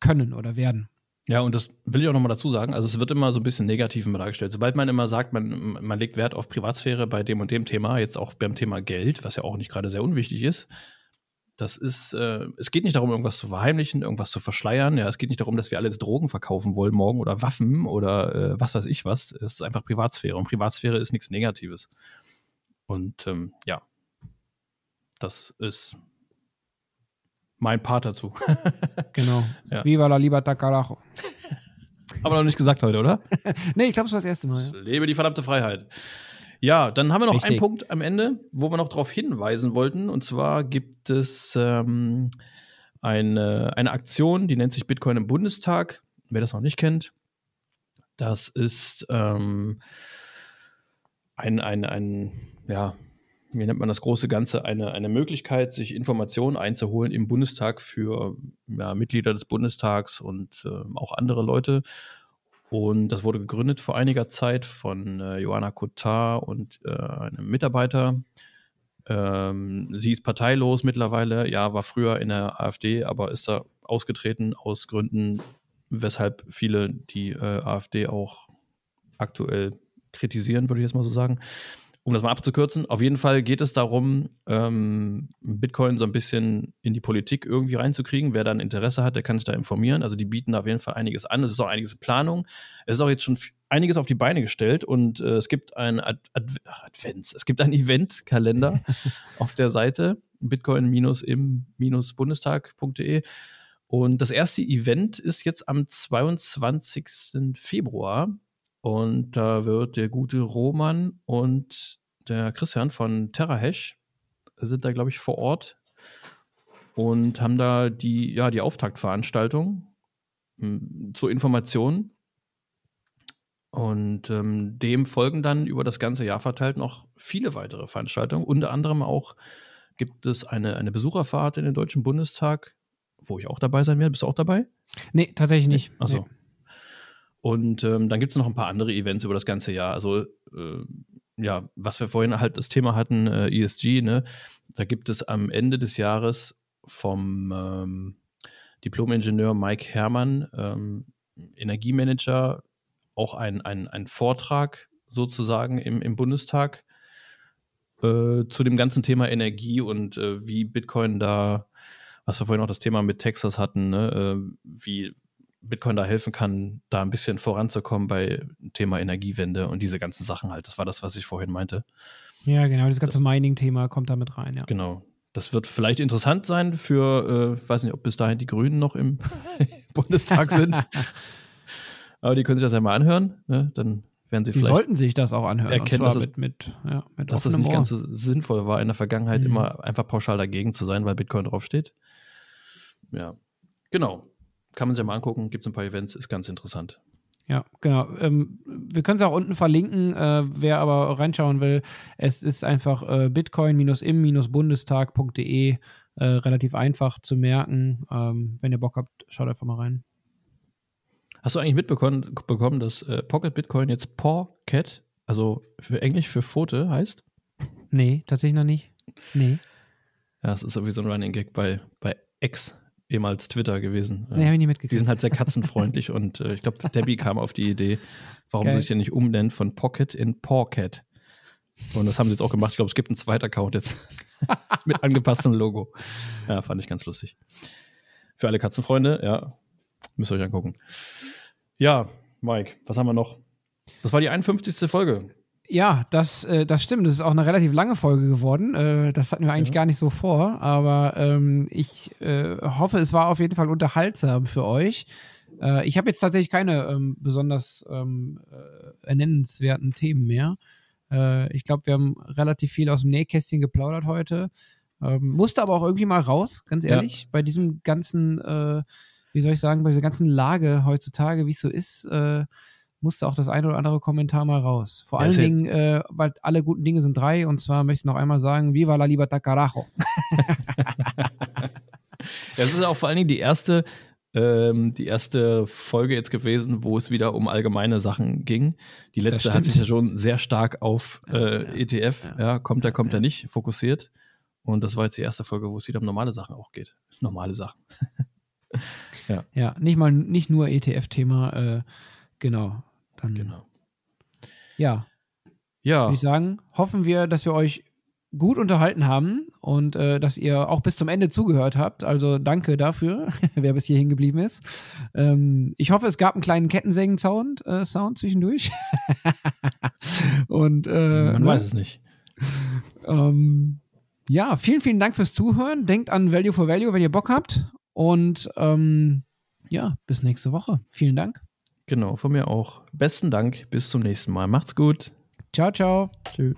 können oder werden. Ja, und das will ich auch nochmal dazu sagen. Also es wird immer so ein bisschen negativ immer dargestellt. Sobald man immer sagt, man, man legt Wert auf Privatsphäre bei dem und dem Thema, jetzt auch beim Thema Geld, was ja auch nicht gerade sehr unwichtig ist, das ist, äh, es geht nicht darum, irgendwas zu verheimlichen, irgendwas zu verschleiern. Ja, es geht nicht darum, dass wir alle jetzt Drogen verkaufen wollen morgen oder Waffen oder äh, was weiß ich was. Es ist einfach Privatsphäre und Privatsphäre ist nichts Negatives. Und ähm, ja, das ist mein Part dazu. genau. Ja. Viva la libertad carajo. Aber noch nicht gesagt heute, oder? nee, ich glaube, es war das erste Mal. Ja. Lebe die verdammte Freiheit. Ja, dann haben wir noch Richtig. einen Punkt am Ende, wo wir noch darauf hinweisen wollten. Und zwar gibt es ähm, eine, eine Aktion, die nennt sich Bitcoin im Bundestag. Wer das noch nicht kennt, das ist ähm, ein, ein, ein, ja, wie nennt man das große Ganze, eine, eine Möglichkeit, sich Informationen einzuholen im Bundestag für ja, Mitglieder des Bundestags und äh, auch andere Leute. Und das wurde gegründet vor einiger Zeit von äh, Johanna Kotar und äh, einem Mitarbeiter. Ähm, sie ist parteilos mittlerweile, ja, war früher in der AfD, aber ist da ausgetreten aus Gründen, weshalb viele die äh, AfD auch aktuell kritisieren, würde ich jetzt mal so sagen um das mal abzukürzen, auf jeden Fall geht es darum, ähm, Bitcoin so ein bisschen in die Politik irgendwie reinzukriegen. Wer dann Interesse hat, der kann sich da informieren. Also die bieten da auf jeden Fall einiges an. Es ist auch einiges in Planung. Es ist auch jetzt schon einiges auf die Beine gestellt und äh, es gibt ein Ad Ad Advents, es gibt einen Eventkalender auf der Seite bitcoin-im-bundestag.de. Und das erste Event ist jetzt am 22. Februar. Und da wird der gute Roman und der Christian von TerraHash sind da, glaube ich, vor Ort und haben da die, ja, die Auftaktveranstaltung hm, zur Information. Und ähm, dem folgen dann über das ganze Jahr verteilt noch viele weitere Veranstaltungen. Unter anderem auch gibt es eine, eine Besucherfahrt in den Deutschen Bundestag, wo ich auch dabei sein werde. Bist du auch dabei? Nee, tatsächlich nicht. Achso. Nee. Und ähm, dann gibt es noch ein paar andere Events über das ganze Jahr. Also äh, ja, was wir vorhin halt das Thema hatten, äh, ESG, ne? Da gibt es am Ende des Jahres vom ähm, Diplom-Ingenieur Mike Herrmann, ähm, Energiemanager, auch ein, ein, ein Vortrag sozusagen im, im Bundestag äh, zu dem ganzen Thema Energie und äh, wie Bitcoin da, was wir vorhin auch das Thema mit Texas hatten, ne? Äh, wie Bitcoin da helfen kann, da ein bisschen voranzukommen bei Thema Energiewende und diese ganzen Sachen halt. Das war das, was ich vorhin meinte. Ja, genau, das ganze Mining-Thema kommt da mit rein, ja. Genau. Das wird vielleicht interessant sein für, äh, weiß nicht, ob bis dahin die Grünen noch im Bundestag sind. Aber die können sich das ja mal anhören. Ne? Dann werden sie die vielleicht. sollten sich das auch anhören. Erkennen, dass, mit, mit, ja, mit dass das nicht Ohr. ganz so sinnvoll war, in der Vergangenheit mhm. immer einfach pauschal dagegen zu sein, weil Bitcoin draufsteht. Ja, genau kann man sich ja mal angucken, gibt es ein paar Events, ist ganz interessant. Ja, genau. Ähm, wir können es auch unten verlinken, äh, wer aber reinschauen will. Es ist einfach äh, bitcoin-im-bundestag.de äh, relativ einfach zu merken. Ähm, wenn ihr Bock habt, schaut einfach mal rein. Hast du eigentlich mitbekommen, bekommen, dass äh, Pocket Bitcoin jetzt Pocket, also für Englisch für Pfote heißt? Nee, tatsächlich noch nicht. Nee. Ja, es ist sowieso ein Running Gag bei, bei X ehemals Twitter gewesen. Nee, habe ich nicht mitgekriegt. Die sind halt sehr katzenfreundlich und äh, ich glaube, Debbie kam auf die Idee, warum Geil. sie sich ja nicht umnennt von Pocket in Pawcat. Und das haben sie jetzt auch gemacht. Ich glaube, es gibt einen zweiten Account jetzt mit angepasstem Logo. Ja, fand ich ganz lustig. Für alle Katzenfreunde, ja, müsst ihr euch angucken. Ja, Mike, was haben wir noch? Das war die 51. Folge. Ja, das, äh, das stimmt. Das ist auch eine relativ lange Folge geworden. Äh, das hatten wir eigentlich ja. gar nicht so vor, aber ähm, ich äh, hoffe, es war auf jeden Fall unterhaltsam für euch. Äh, ich habe jetzt tatsächlich keine ähm, besonders ähm, äh, ernennenswerten Themen mehr. Äh, ich glaube, wir haben relativ viel aus dem Nähkästchen geplaudert heute. Ähm, musste aber auch irgendwie mal raus, ganz ehrlich, ja. bei diesem ganzen, wie soll ich sagen, bei dieser ganzen Lage heutzutage, wie es so ist musste auch das eine oder andere Kommentar mal raus. Vor ja, allen Dingen, äh, weil alle guten Dinge sind drei und zwar möchte ich noch einmal sagen, Viva la Libertad Carajo. das ist auch vor allen Dingen die erste, ähm, die erste Folge jetzt gewesen, wo es wieder um allgemeine Sachen ging. Die letzte hat sich ja schon sehr stark auf äh, ja, ETF, ja. ja. kommt er, kommt er nicht, fokussiert. Und das war jetzt die erste Folge, wo es wieder um normale Sachen auch geht. Normale Sachen. ja. ja, nicht mal nicht nur ETF-Thema, äh, genau. Dann, genau. Ja. Ja. Würde ich sagen, hoffen wir, dass wir euch gut unterhalten haben und äh, dass ihr auch bis zum Ende zugehört habt. Also danke dafür, wer bis hierhin geblieben ist. Ähm, ich hoffe, es gab einen kleinen Kettensägen-Sound äh, Sound zwischendurch. und äh, man ne? weiß es nicht. Ähm, ja, vielen, vielen Dank fürs Zuhören. Denkt an Value for Value, wenn ihr Bock habt. Und ähm, ja, bis nächste Woche. Vielen Dank. Genau, von mir auch. Besten Dank. Bis zum nächsten Mal. Macht's gut. Ciao, ciao. Tschüss.